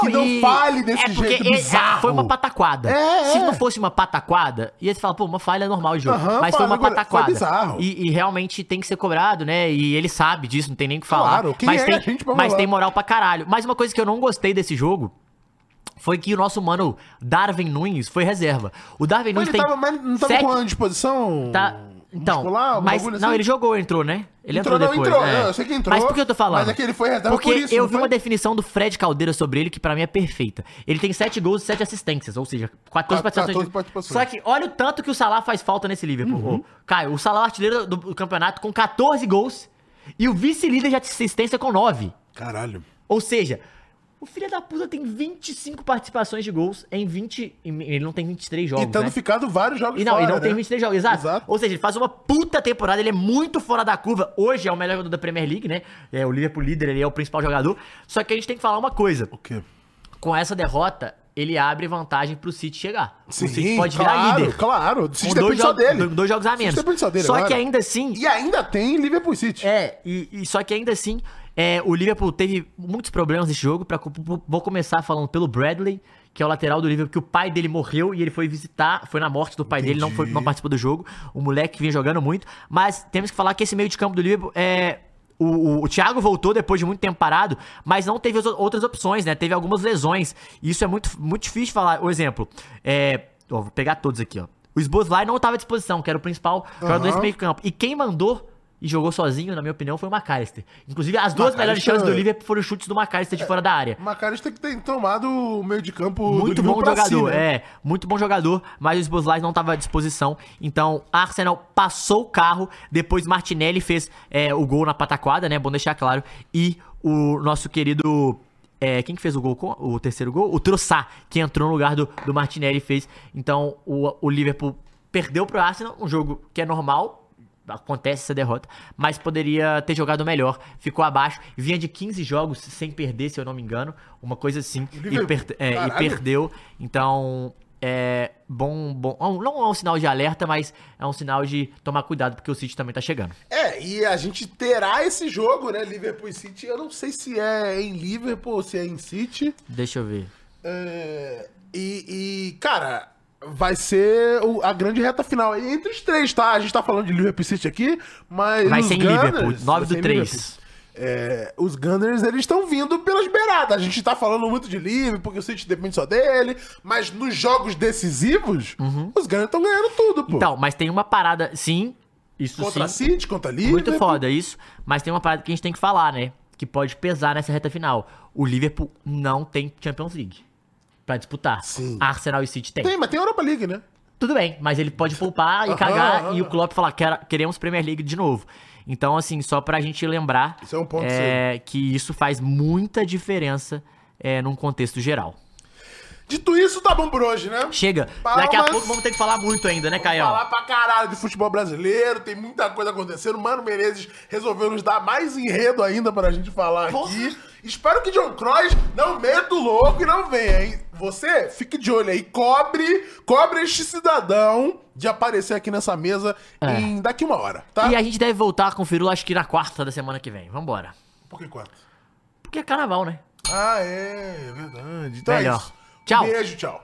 Que não fale desse é porque jeito bizarro. Foi uma pataquada. É, Se é. não fosse uma pataquada, ia se falar, pô, uma falha normal de jogo. Aham, Mas foi uma agora, foi pataquada. bizarro. E, e realmente tem que ser cobrado, né? E ele sabe disso, não tem nem o que falar. Claro, mas é tem, a gente pra mas tem moral pra caralho. Mas uma coisa que eu não gostei desse jogo foi que o nosso mano Darwin Nunes foi reserva. O Darwin Mas Nunes tem tava, mas não tava sete- com a disposição. Tá, então, muscular, algum mas não, assim? ele jogou, entrou, né? Ele Entrou, entrou, não, depois. entrou. é. Não, eu sei que entrou, Mas por que eu tô falando? mas é que ele foi reserva Porque por isso, eu não vi foi? uma definição do Fred Caldeira sobre ele que pra mim é perfeita. Ele tem 7 gols e 7 assistências, ou seja, 14 14 participações. de- participações. Só que olha o tanto que o Salah faz falta nesse Liverpool. Uhum. Caio, o Salah é o artilheiro do, do campeonato com 14 gols e o vice-líder de assistência com 9. Caralho. Ou seja, O filho da puta tem 25 participações de gols em 20. em- Ele não tem 23 jogos. E tendo né? ficado vários jogos E não, fora, e não tem né? 23 jogos, exato. Exato. Ou seja, ele faz uma puta temporada, ele é muito fora da curva. Hoje é o melhor jogador da Premier League, né? É o Liverpool líder, ele é o principal jogador. Só que a gente tem que falar uma coisa. O quê? Com essa derrota, ele abre vantagem pro City chegar. Sim, o City pode virar claro, líder. Claro, o City dois, depende só jogos- dele. dois jogos a menos. depende só dele Só que ainda assim, E ainda tem Liverpool City. é, e, e só que ainda assim, é, o Liverpool teve muitos problemas nesse jogo. Pra, vou começar falando pelo Bradley, que é o lateral do Liverpool, que o pai dele morreu e ele foi visitar, foi na morte do pai dele, não, foi, não participou do jogo. O moleque vinha jogando muito. Mas temos que falar que esse meio de campo do Liverpool é. O, o, o Thiago voltou depois de muito tempo parado, mas não teve outras opções, né? Teve algumas lesões. E isso é muito, muito difícil de falar. O exemplo, é. ó, vou pegar todos aqui, ó. O Sboslai não estava à disposição, que era o principal jogador desse meio campo. E quem mandou e jogou sozinho, na minha opinião, foi o McAllister. Inclusive, as duas McAllister- melhores chances do Liverpool foram chutes do McAllister de fora da área. O Macarista que tem tomado o meio de campo Muito bom jogador, si, né? é. Muito bom jogador, mas o Sboslai não estava à disposição. Então, Arsenal passou o carro. Depois, Martinelli fez é, o gol na pataquada, né? Bom deixar claro. E o nosso querido. é, quem que fez o gol? O terceiro gol? O Troçar, que entrou no lugar do, do Martinelli fez. Então, o, o Liverpool perdeu pro Arsenal, um jogo que é normal. Acontece essa derrota, mas poderia ter jogado melhor. Ficou abaixo, vinha de 15 jogos sem perder, se eu não me engano. Uma coisa assim. E, per- é, e perdeu. Então, é bom, bom. Não é um sinal de alerta, mas é um sinal de tomar cuidado, porque o City também tá chegando. É, e a gente terá esse jogo, né? Liverpool e City. Eu não sei se é em Liverpool ou se é em City. Deixa eu ver. É, e, e, cara, vai ser o- a grande reta final entre os três, tá? A gente tá falando de Liverpool City aqui, mas. Vai os ser em Gunners- Liverpool, 9 vai ser do em 3. Liverpool. É, os Gunners, eles estão vindo pelas beiradas. A gente tá falando muito de Liverpool, porque o City depende só dele. Mas nos jogos decisivos, os Gunners estão ganhando tudo, pô. Uhum. Então, mas tem uma parada, sim. Isso contra sim. City, contra Liverpool. Muito foda isso. Mas tem uma parada que a gente tem que falar, né? Que pode pesar nessa reta final. O Liverpool não tem Champions League pra disputar. Sim. Arsenal e City tem. Tem, mas tem Europa League, né? Tudo bem, mas ele pode poupar e cagar e o Klopp falar "Quer- queremos Premier League de novo. Então, assim, só pra gente lembrar Isso é um ponto é, que isso faz muita diferença é, num contexto geral. Dito isso, tá bom por hoje, né? Chega, daqui a Palmas. pouco vamos ter que falar muito ainda, né, Vamos Caião? falar pra caralho de futebol brasileiro, tem muita coisa acontecendo. Mano Menezes resolveu nos dar mais enredo ainda pra gente falar aqui. Espero que John Cross não meta o louco e não venha, hein? Você, fique de olho aí, cobre, cobre este cidadão de aparecer aqui nessa mesa É. em daqui uma hora, tá? E a gente deve voltar com o Firula, acho que na quarta da semana que vem. Vambora. Por que quanto? Porque é carnaval, né? Ah, é, é verdade. Então Melhor. é isso. Tchau. Beijo, tchau.